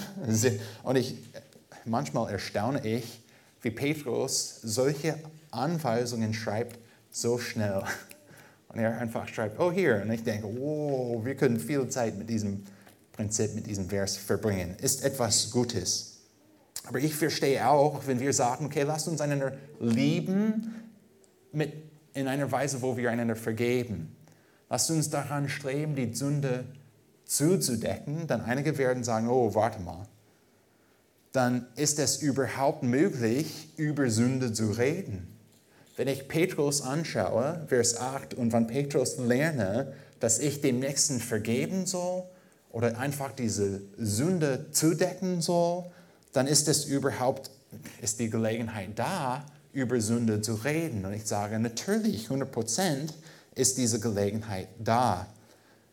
Und ich, manchmal erstaune ich, wie Petrus solche Anweisungen schreibt, so schnell. Und er einfach schreibt, oh hier. Und ich denke, wow, wir können viel Zeit mit diesem Prinzip, mit diesem Vers verbringen. Ist etwas Gutes. Aber ich verstehe auch, wenn wir sagen, okay, lasst uns einander lieben mit, in einer Weise, wo wir einander vergeben. Lasst uns daran streben, die Sünde zuzudecken. Dann einige werden sagen, oh, warte mal. Dann ist es überhaupt möglich, über Sünde zu reden. Wenn ich Petrus anschaue, Vers 8, und von Petrus lerne, dass ich dem Nächsten vergeben soll oder einfach diese Sünde zudecken soll, dann ist es überhaupt, ist die Gelegenheit da, über Sünde zu reden. Und ich sage, natürlich, 100 Prozent ist diese Gelegenheit da.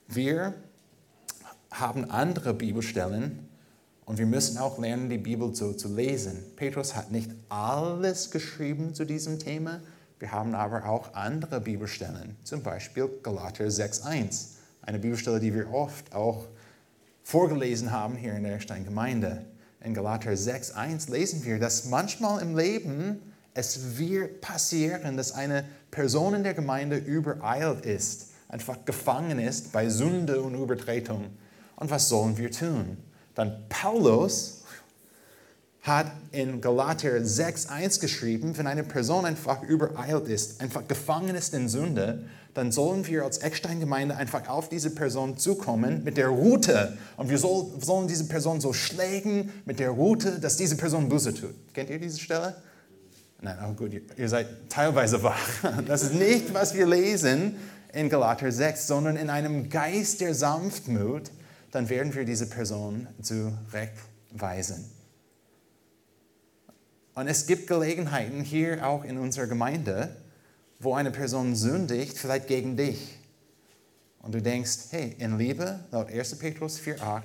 Wir haben andere Bibelstellen und wir müssen auch lernen, die Bibel so zu lesen. Petrus hat nicht alles geschrieben zu diesem Thema. Wir haben aber auch andere Bibelstellen, zum Beispiel Galater 6.1, eine Bibelstelle, die wir oft auch vorgelesen haben hier in der Steingemeinde in Galater 6.1 lesen wir, dass manchmal im Leben es wird passieren, dass eine Person in der Gemeinde übereilt ist, einfach gefangen ist bei Sünde und Übertretung. Und was sollen wir tun? Dann Paulus hat in Galater 6.1 geschrieben, wenn eine Person einfach übereilt ist, einfach gefangen ist in Sünde, dann sollen wir als Eckstein-Gemeinde einfach auf diese Person zukommen mit der Route. Und wir soll, sollen diese Person so schlägen mit der Route, dass diese Person Buße tut. Kennt ihr diese Stelle? Nein, oh gut, ihr seid teilweise wach. Das ist nicht, was wir lesen in Galater 6, sondern in einem Geist der Sanftmut, dann werden wir diese Person zurechtweisen. Und es gibt Gelegenheiten hier auch in unserer Gemeinde, wo eine Person sündigt, vielleicht gegen dich. Und du denkst, hey, in Liebe, laut 1. Petrus 4,8,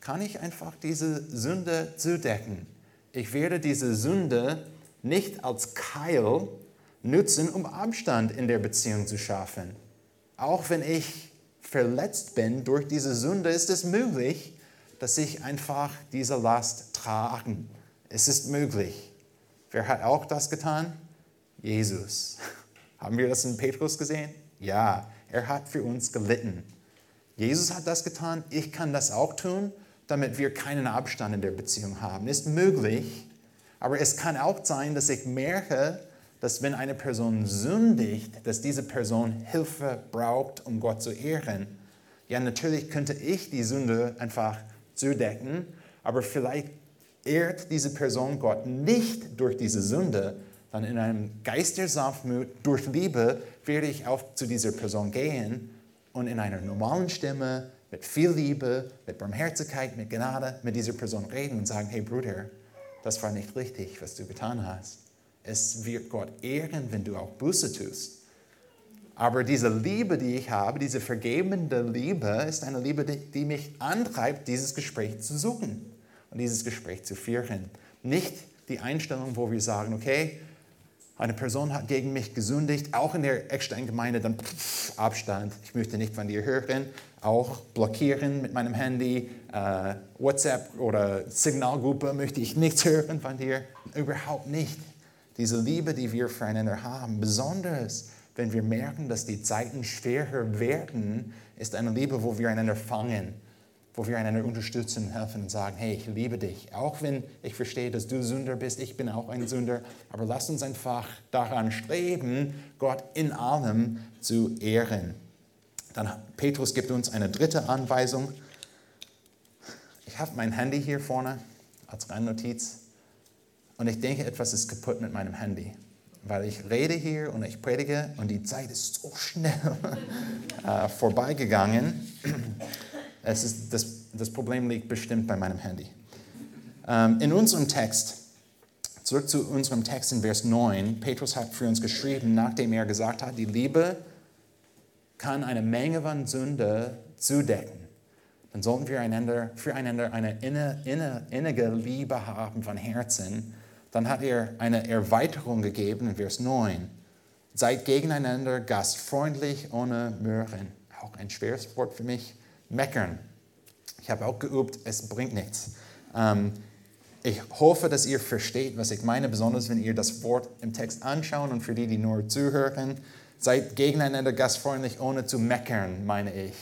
kann ich einfach diese Sünde zudecken. Ich werde diese Sünde nicht als Keil nutzen, um Abstand in der Beziehung zu schaffen. Auch wenn ich verletzt bin durch diese Sünde, ist es möglich, dass ich einfach diese Last trage. Es ist möglich. Wer hat auch das getan? Jesus. Haben wir das in Petrus gesehen? Ja, er hat für uns gelitten. Jesus hat das getan, ich kann das auch tun, damit wir keinen Abstand in der Beziehung haben. Ist möglich, aber es kann auch sein, dass ich merke, dass wenn eine Person sündigt, dass diese Person Hilfe braucht, um Gott zu ehren. Ja, natürlich könnte ich die Sünde einfach zudecken, aber vielleicht ehrt diese Person Gott nicht durch diese Sünde, dann in einem Geist der Sanftmut, durch Liebe, werde ich auch zu dieser Person gehen und in einer normalen Stimme, mit viel Liebe, mit Barmherzigkeit, mit Gnade mit dieser Person reden und sagen, hey Bruder, das war nicht richtig, was du getan hast. Es wird Gott ehren, wenn du auch Buße tust. Aber diese Liebe, die ich habe, diese vergebende Liebe, ist eine Liebe, die mich antreibt, dieses Gespräch zu suchen und dieses Gespräch zu führen. Nicht die Einstellung, wo wir sagen, okay, eine Person hat gegen mich gesündigt, auch in der Eckstein-Gemeinde, dann pff, Abstand, ich möchte nicht von dir hören, auch blockieren mit meinem Handy, äh, WhatsApp oder Signalgruppe möchte ich nichts hören von dir, überhaupt nicht. Diese Liebe, die wir füreinander haben, besonders wenn wir merken, dass die Zeiten schwerer werden, ist eine Liebe, wo wir einander fangen wo wir einander unterstützen helfen und sagen, hey, ich liebe dich. Auch wenn ich verstehe, dass du Sünder bist, ich bin auch ein Sünder, aber lass uns einfach daran streben, Gott in allem zu ehren. Dann Petrus gibt uns eine dritte Anweisung. Ich habe mein Handy hier vorne als Randnotiz und ich denke, etwas ist kaputt mit meinem Handy weil ich rede hier und ich predige und die Zeit ist so schnell äh, vorbeigegangen. Es ist, das, das Problem liegt bestimmt bei meinem Handy. Ähm, in unserem Text, zurück zu unserem Text in Vers 9, Petrus hat für uns geschrieben, nachdem er gesagt hat, die Liebe kann eine Menge von Sünde zudecken. Dann sollten wir einander, füreinander eine inne, inne, innige Liebe haben von Herzen. Dann hat er eine Erweiterung gegeben in Vers 9. Seid gegeneinander gastfreundlich ohne Möhren. Auch ein schweres Wort für mich meckern. Ich habe auch geübt, es bringt nichts. Ähm, ich hoffe, dass ihr versteht, was ich meine, besonders wenn ihr das Wort im Text anschaut und für die, die nur zuhören, seid gegeneinander gastfreundlich, ohne zu meckern, meine ich.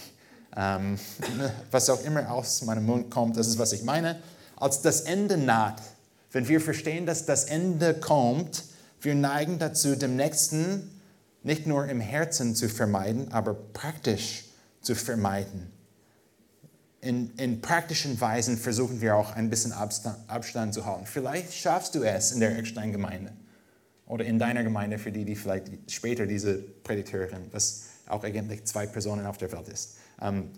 Ähm, was auch immer aus meinem Mund kommt, das ist, was ich meine. Als das Ende naht, wenn wir verstehen, dass das Ende kommt, wir neigen dazu, dem Nächsten nicht nur im Herzen zu vermeiden, aber praktisch zu vermeiden in, in praktischen Weisen versuchen wir auch ein bisschen Abstand, Abstand zu halten. Vielleicht schaffst du es in der Eckstein-Gemeinde oder in deiner Gemeinde, für die, die vielleicht später diese Predigt hören, was auch eigentlich zwei Personen auf der Welt ist. Ähm,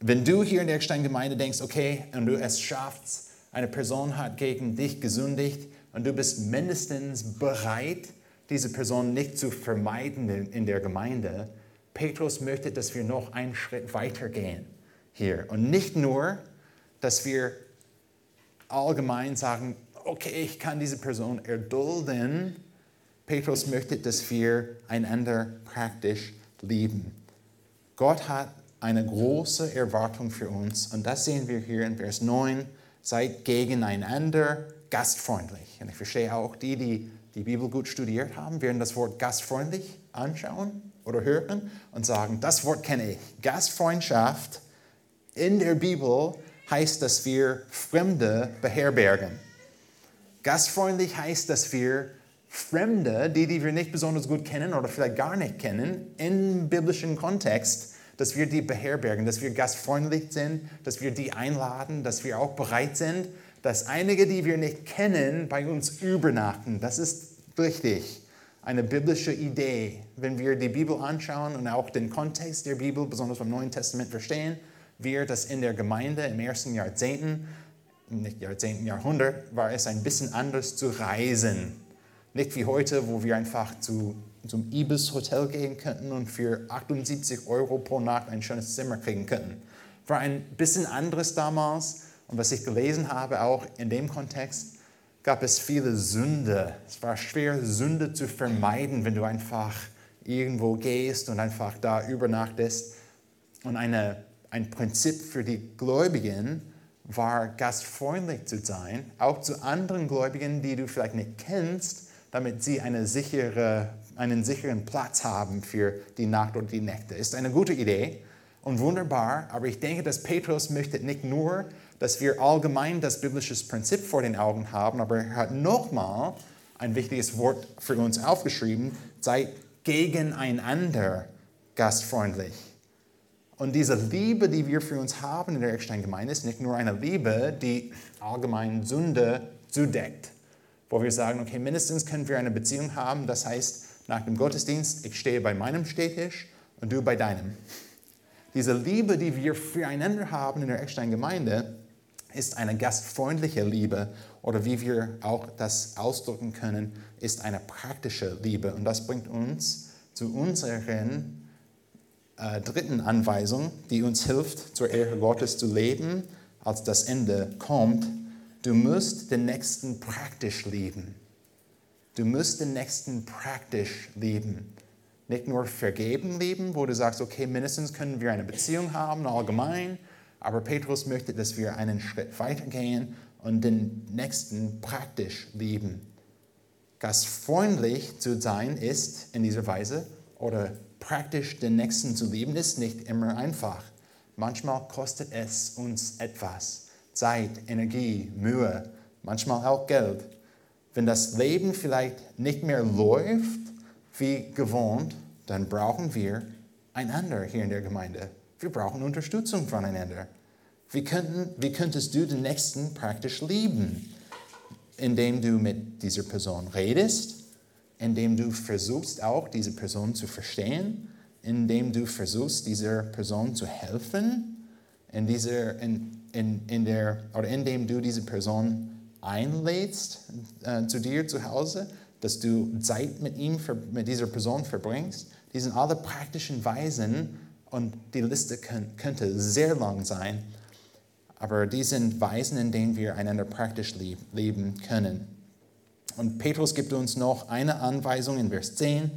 wenn du hier in der Eckstein-Gemeinde denkst, okay, und du es schaffst, eine Person hat gegen dich gesündigt und du bist mindestens bereit, diese Person nicht zu vermeiden in der Gemeinde, Petrus möchte, dass wir noch einen Schritt weiter gehen hier. Und nicht nur, dass wir allgemein sagen, okay, ich kann diese Person erdulden. Petrus möchte, dass wir einander praktisch lieben. Gott hat eine große Erwartung für uns und das sehen wir hier in Vers 9. Seid gegeneinander gastfreundlich. Und ich verstehe auch die, die die Bibel gut studiert haben, werden das Wort gastfreundlich anschauen oder hören und sagen, das Wort kenne ich. Gastfreundschaft in der Bibel heißt, dass wir Fremde beherbergen. Gastfreundlich heißt, dass wir Fremde, die, die wir nicht besonders gut kennen oder vielleicht gar nicht kennen, im biblischen Kontext, dass wir die beherbergen, dass wir gastfreundlich sind, dass wir die einladen, dass wir auch bereit sind, dass einige, die wir nicht kennen, bei uns übernachten. Das ist richtig eine biblische Idee. Wenn wir die Bibel anschauen und auch den Kontext der Bibel, besonders beim Neuen Testament, verstehen, wir das in der Gemeinde im ersten Jahrzehnten nicht Jahrzehnten, Jahrhundert, war es ein bisschen anders zu reisen. Nicht wie heute, wo wir einfach zu, zum Ibis Hotel gehen könnten und für 78 Euro pro Nacht ein schönes Zimmer kriegen könnten. War ein bisschen anderes damals. Und was ich gelesen habe, auch in dem Kontext, gab es viele Sünde. Es war schwer, Sünde zu vermeiden, wenn du einfach irgendwo gehst und einfach da übernachtest. Und eine, ein Prinzip für die Gläubigen war, gastfreundlich zu sein, auch zu anderen Gläubigen, die du vielleicht nicht kennst, damit sie eine sichere, einen sicheren Platz haben für die Nacht oder die Nächte. Ist eine gute Idee und wunderbar, aber ich denke, dass Petrus möchte nicht nur, dass wir allgemein das biblische Prinzip vor den Augen haben, aber er hat nochmal ein wichtiges Wort für uns aufgeschrieben, seid gegeneinander gastfreundlich. Und diese Liebe, die wir für uns haben in der Eckstein-Gemeinde, ist nicht nur eine Liebe, die allgemein Sünde zudeckt, wo wir sagen, okay, mindestens können wir eine Beziehung haben, das heißt, nach dem Gottesdienst, ich stehe bei meinem Stehtisch und du bei deinem. Diese Liebe, die wir füreinander haben in der Eckstein-Gemeinde, ist eine gastfreundliche Liebe oder wie wir auch das ausdrücken können, ist eine praktische Liebe. Und das bringt uns zu unseren äh, dritten Anweisung, die uns hilft, zur Ehre Gottes zu leben, als das Ende kommt. Du musst den Nächsten praktisch lieben. Du musst den Nächsten praktisch lieben. Nicht nur vergeben lieben, wo du sagst, okay, mindestens können wir eine Beziehung haben, allgemein, aber Petrus möchte, dass wir einen Schritt weitergehen und den Nächsten praktisch lieben. Gastfreundlich zu sein ist in dieser Weise oder praktisch den Nächsten zu lieben, ist nicht immer einfach. Manchmal kostet es uns etwas. Zeit, Energie, Mühe, manchmal auch Geld. Wenn das Leben vielleicht nicht mehr läuft wie gewohnt, dann brauchen wir einander hier in der Gemeinde. Wir brauchen Unterstützung voneinander. Wie, könnten, wie könntest du den Nächsten praktisch lieben? Indem du mit dieser Person redest, indem du versuchst auch diese Person zu verstehen, indem du versuchst dieser Person zu helfen, in dieser, in, in, in der, oder indem du diese Person einlädst äh, zu dir zu Hause, dass du Zeit mit ihm, mit dieser Person verbringst. Die sind alle praktischen Weisen und die Liste könnte sehr lang sein, aber die sind Weisen, in denen wir einander praktisch leben können. Und Petrus gibt uns noch eine Anweisung in Vers 10,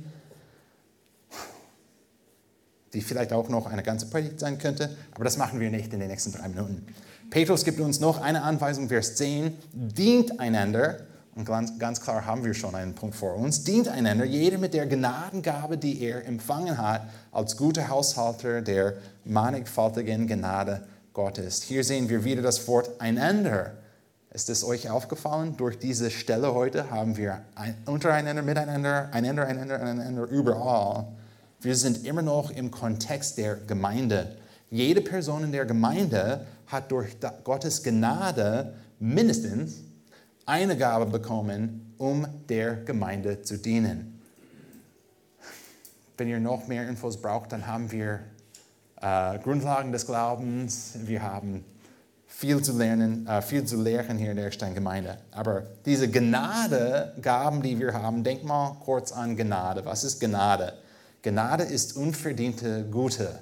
die vielleicht auch noch eine ganze Predigt sein könnte, aber das machen wir nicht in den nächsten drei Minuten. Petrus gibt uns noch eine Anweisung, Vers 10, dient einander, und ganz, ganz klar haben wir schon einen Punkt vor uns, dient einander, jeder mit der Gnadengabe, die er empfangen hat, als guter Haushalter der mannigfaltigen Gnade Gottes. Hier sehen wir wieder das Wort einander. Ist es euch aufgefallen? Durch diese Stelle heute haben wir ein, untereinander, miteinander, einander, einander, einander, überall. Wir sind immer noch im Kontext der Gemeinde. Jede Person in der Gemeinde hat durch Gottes Gnade mindestens eine Gabe bekommen, um der Gemeinde zu dienen. Wenn ihr noch mehr Infos braucht, dann haben wir äh, Grundlagen des Glaubens, wir haben viel zu lernen, äh, viel zu lehren hier in der Gemeinde. Aber diese Gnadegaben, die wir haben, denk mal kurz an Gnade. Was ist Gnade? Gnade ist unverdiente Gute.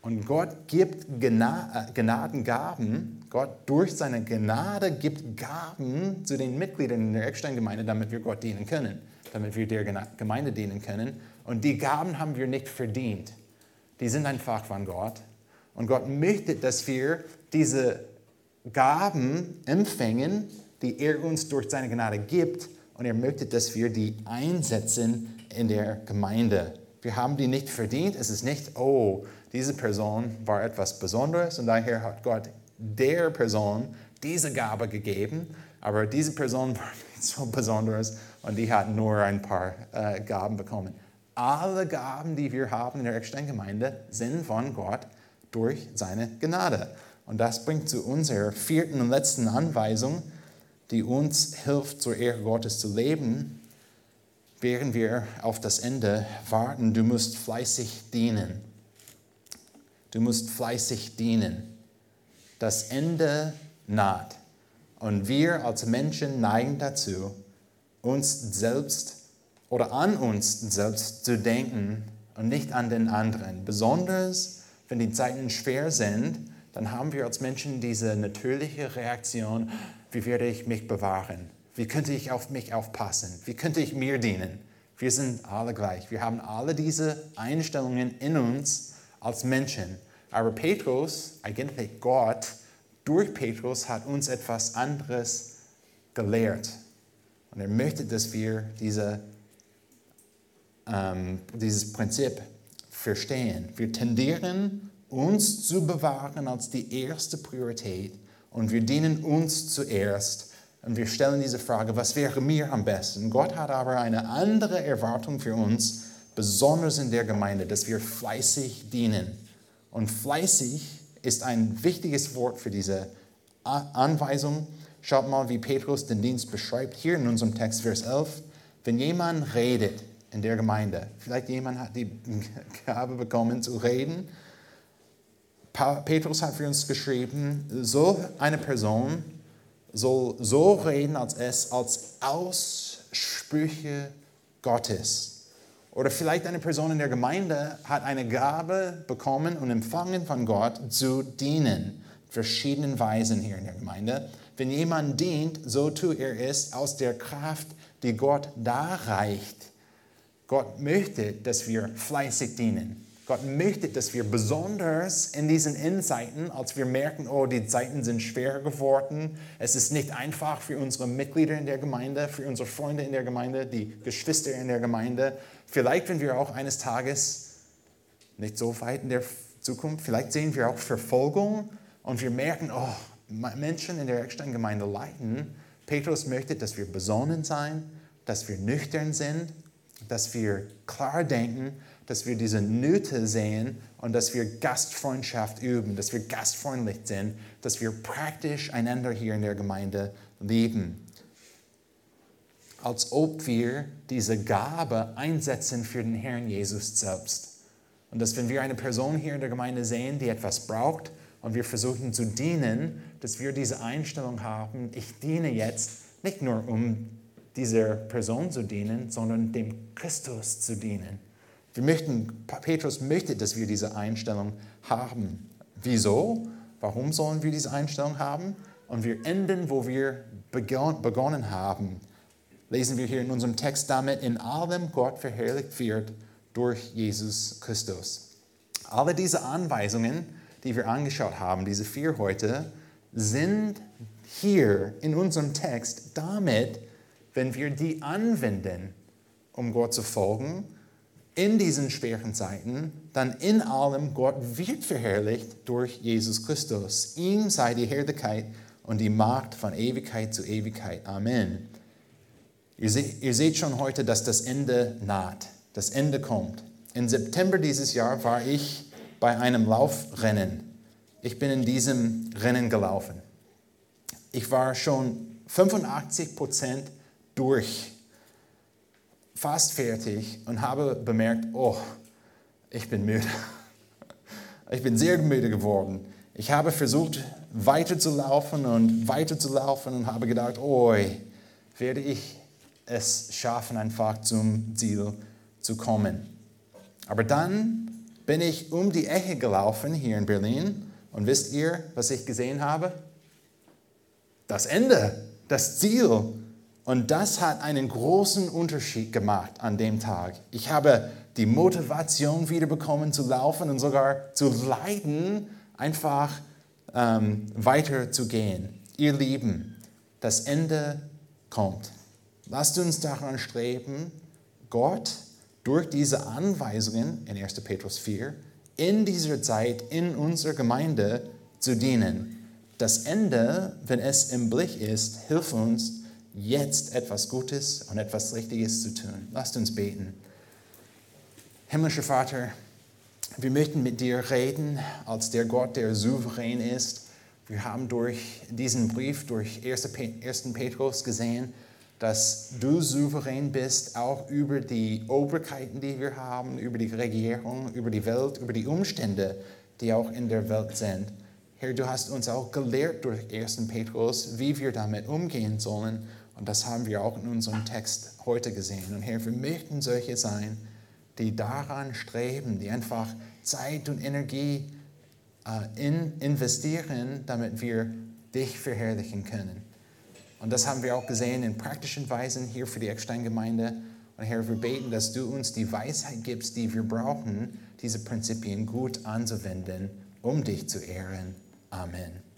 Und Gott gibt Gna äh, Gnadengaben. Gott durch seine Gnade gibt Gaben zu den Mitgliedern in der Eckstein-Gemeinde, damit wir Gott dienen können, damit wir der Gemeinde dienen können. Und die Gaben haben wir nicht verdient. Die sind einfach von Gott. Und Gott möchte, dass wir diese Gaben empfangen, die er uns durch seine Gnade gibt. Und er möchte, dass wir die einsetzen in der Gemeinde. Wir haben die nicht verdient. Es ist nicht, oh, diese Person war etwas Besonderes und daher hat Gott der Person diese Gabe gegeben. Aber diese Person war nicht so besonders und die hat nur ein paar äh, Gaben bekommen. Alle Gaben, die wir haben in der Eckstein-Gemeinde, sind von Gott durch seine Gnade. Und das bringt zu unserer vierten und letzten Anweisung, die uns hilft, zur Ehre Gottes zu leben, während wir auf das Ende warten. Du musst fleißig dienen. Du musst fleißig dienen. Das Ende naht. Und wir als Menschen neigen dazu, uns selbst oder an uns selbst zu denken und nicht an den anderen. Besonders wenn die Zeiten schwer sind, dann haben wir als Menschen diese natürliche Reaktion, wie werde ich mich bewahren? Wie könnte ich auf mich aufpassen? Wie könnte ich mir dienen? Wir sind alle gleich. Wir haben alle diese Einstellungen in uns als Menschen. Aber Petrus, eigentlich Gott, durch Petrus hat uns etwas anderes gelehrt. Und er möchte, dass wir diese, ähm, dieses Prinzip verstehen. Wir tendieren, uns zu bewahren als die erste Priorität und wir dienen uns zuerst. Und wir stellen diese Frage, was wäre mir am besten? Gott hat aber eine andere Erwartung für uns, besonders in der Gemeinde, dass wir fleißig dienen. Und fleißig ist ein wichtiges Wort für diese Anweisung. Schaut mal, wie Petrus den Dienst beschreibt, hier in unserem Text, Vers 11. Wenn jemand redet in der Gemeinde, vielleicht jemand hat die Gabe bekommen zu reden, Petrus hat für uns geschrieben, so eine Person soll so reden, als es als Aussprüche Gottes. Oder vielleicht eine Person in der Gemeinde hat eine Gabe bekommen und empfangen von Gott zu dienen. Verschiedenen Weisen hier in der Gemeinde. Wenn jemand dient, so tut er es aus der Kraft, die Gott darreicht. Gott möchte, dass wir fleißig dienen. Gott möchte, dass wir besonders in diesen Endzeiten, als wir merken, oh, die Zeiten sind schwer geworden, es ist nicht einfach für unsere Mitglieder in der Gemeinde, für unsere Freunde in der Gemeinde, die Geschwister in der Gemeinde, vielleicht wenn wir auch eines Tages, nicht so weit in der Zukunft, vielleicht sehen wir auch Verfolgung und wir merken, oh, Menschen in der Eckstein-Gemeinde leiden. Petrus möchte, dass wir besonnen sein, dass wir nüchtern sind, dass wir klar denken dass wir diese Nöte sehen und dass wir Gastfreundschaft üben, dass wir gastfreundlich sind, dass wir praktisch einander hier in der Gemeinde lieben. Als ob wir diese Gabe einsetzen für den Herrn Jesus selbst. Und dass wenn wir eine Person hier in der Gemeinde sehen, die etwas braucht und wir versuchen zu dienen, dass wir diese Einstellung haben, ich diene jetzt nicht nur um dieser Person zu dienen, sondern dem Christus zu dienen. Wir möchten, Petrus möchte, dass wir diese Einstellung haben. Wieso? Warum sollen wir diese Einstellung haben? Und wir enden, wo wir begonnen haben. Lesen wir hier in unserem Text damit, in allem Gott verherrlicht wird durch Jesus Christus. Alle diese Anweisungen, die wir angeschaut haben, diese vier heute, sind hier in unserem Text damit, wenn wir die anwenden, um Gott zu folgen, in diesen schweren Zeiten, dann in allem Gott wird verherrlicht durch Jesus Christus. Ihm sei die Herrlichkeit und die Macht von Ewigkeit zu Ewigkeit. Amen. Ihr seht, ihr seht schon heute, dass das Ende naht. Das Ende kommt. Im September dieses Jahr war ich bei einem Laufrennen. Ich bin in diesem Rennen gelaufen. Ich war schon 85 Prozent durch fast fertig und habe bemerkt, oh, ich bin müde. Ich bin sehr müde geworden. Ich habe versucht, weiter zu laufen und weiter zu laufen und habe gedacht, oh, werde ich es schaffen, einfach zum Ziel zu kommen. Aber dann bin ich um die Ecke gelaufen hier in Berlin und wisst ihr, was ich gesehen habe? Das Ende, das Ziel. Und das hat einen großen Unterschied gemacht an dem Tag. Ich habe die Motivation wiederbekommen zu laufen und sogar zu leiden, einfach ähm, weiterzugehen. Ihr Lieben, das Ende kommt. Lasst uns daran streben, Gott durch diese Anweisungen in 1. Petrus 4 in dieser Zeit in unserer Gemeinde zu dienen. Das Ende, wenn es im Blick ist, hilft uns, jetzt etwas Gutes und etwas Richtiges zu tun. Lasst uns beten. Himmlischer Vater, wir möchten mit dir reden als der Gott, der souverän ist. Wir haben durch diesen Brief, durch 1. Petrus gesehen, dass du souverän bist, auch über die Obrigkeiten, die wir haben, über die Regierung, über die Welt, über die Umstände, die auch in der Welt sind. Herr, du hast uns auch gelehrt durch 1. Petrus, wie wir damit umgehen sollen. Und das haben wir auch in unserem Text heute gesehen. Und Herr, wir möchten solche sein, die daran streben, die einfach Zeit und Energie äh, in, investieren, damit wir dich verherrlichen können. Und das haben wir auch gesehen in praktischen Weisen hier für die Eckstein-Gemeinde. Und Herr, wir beten, dass du uns die Weisheit gibst, die wir brauchen, diese Prinzipien gut anzuwenden, um dich zu ehren. Amen.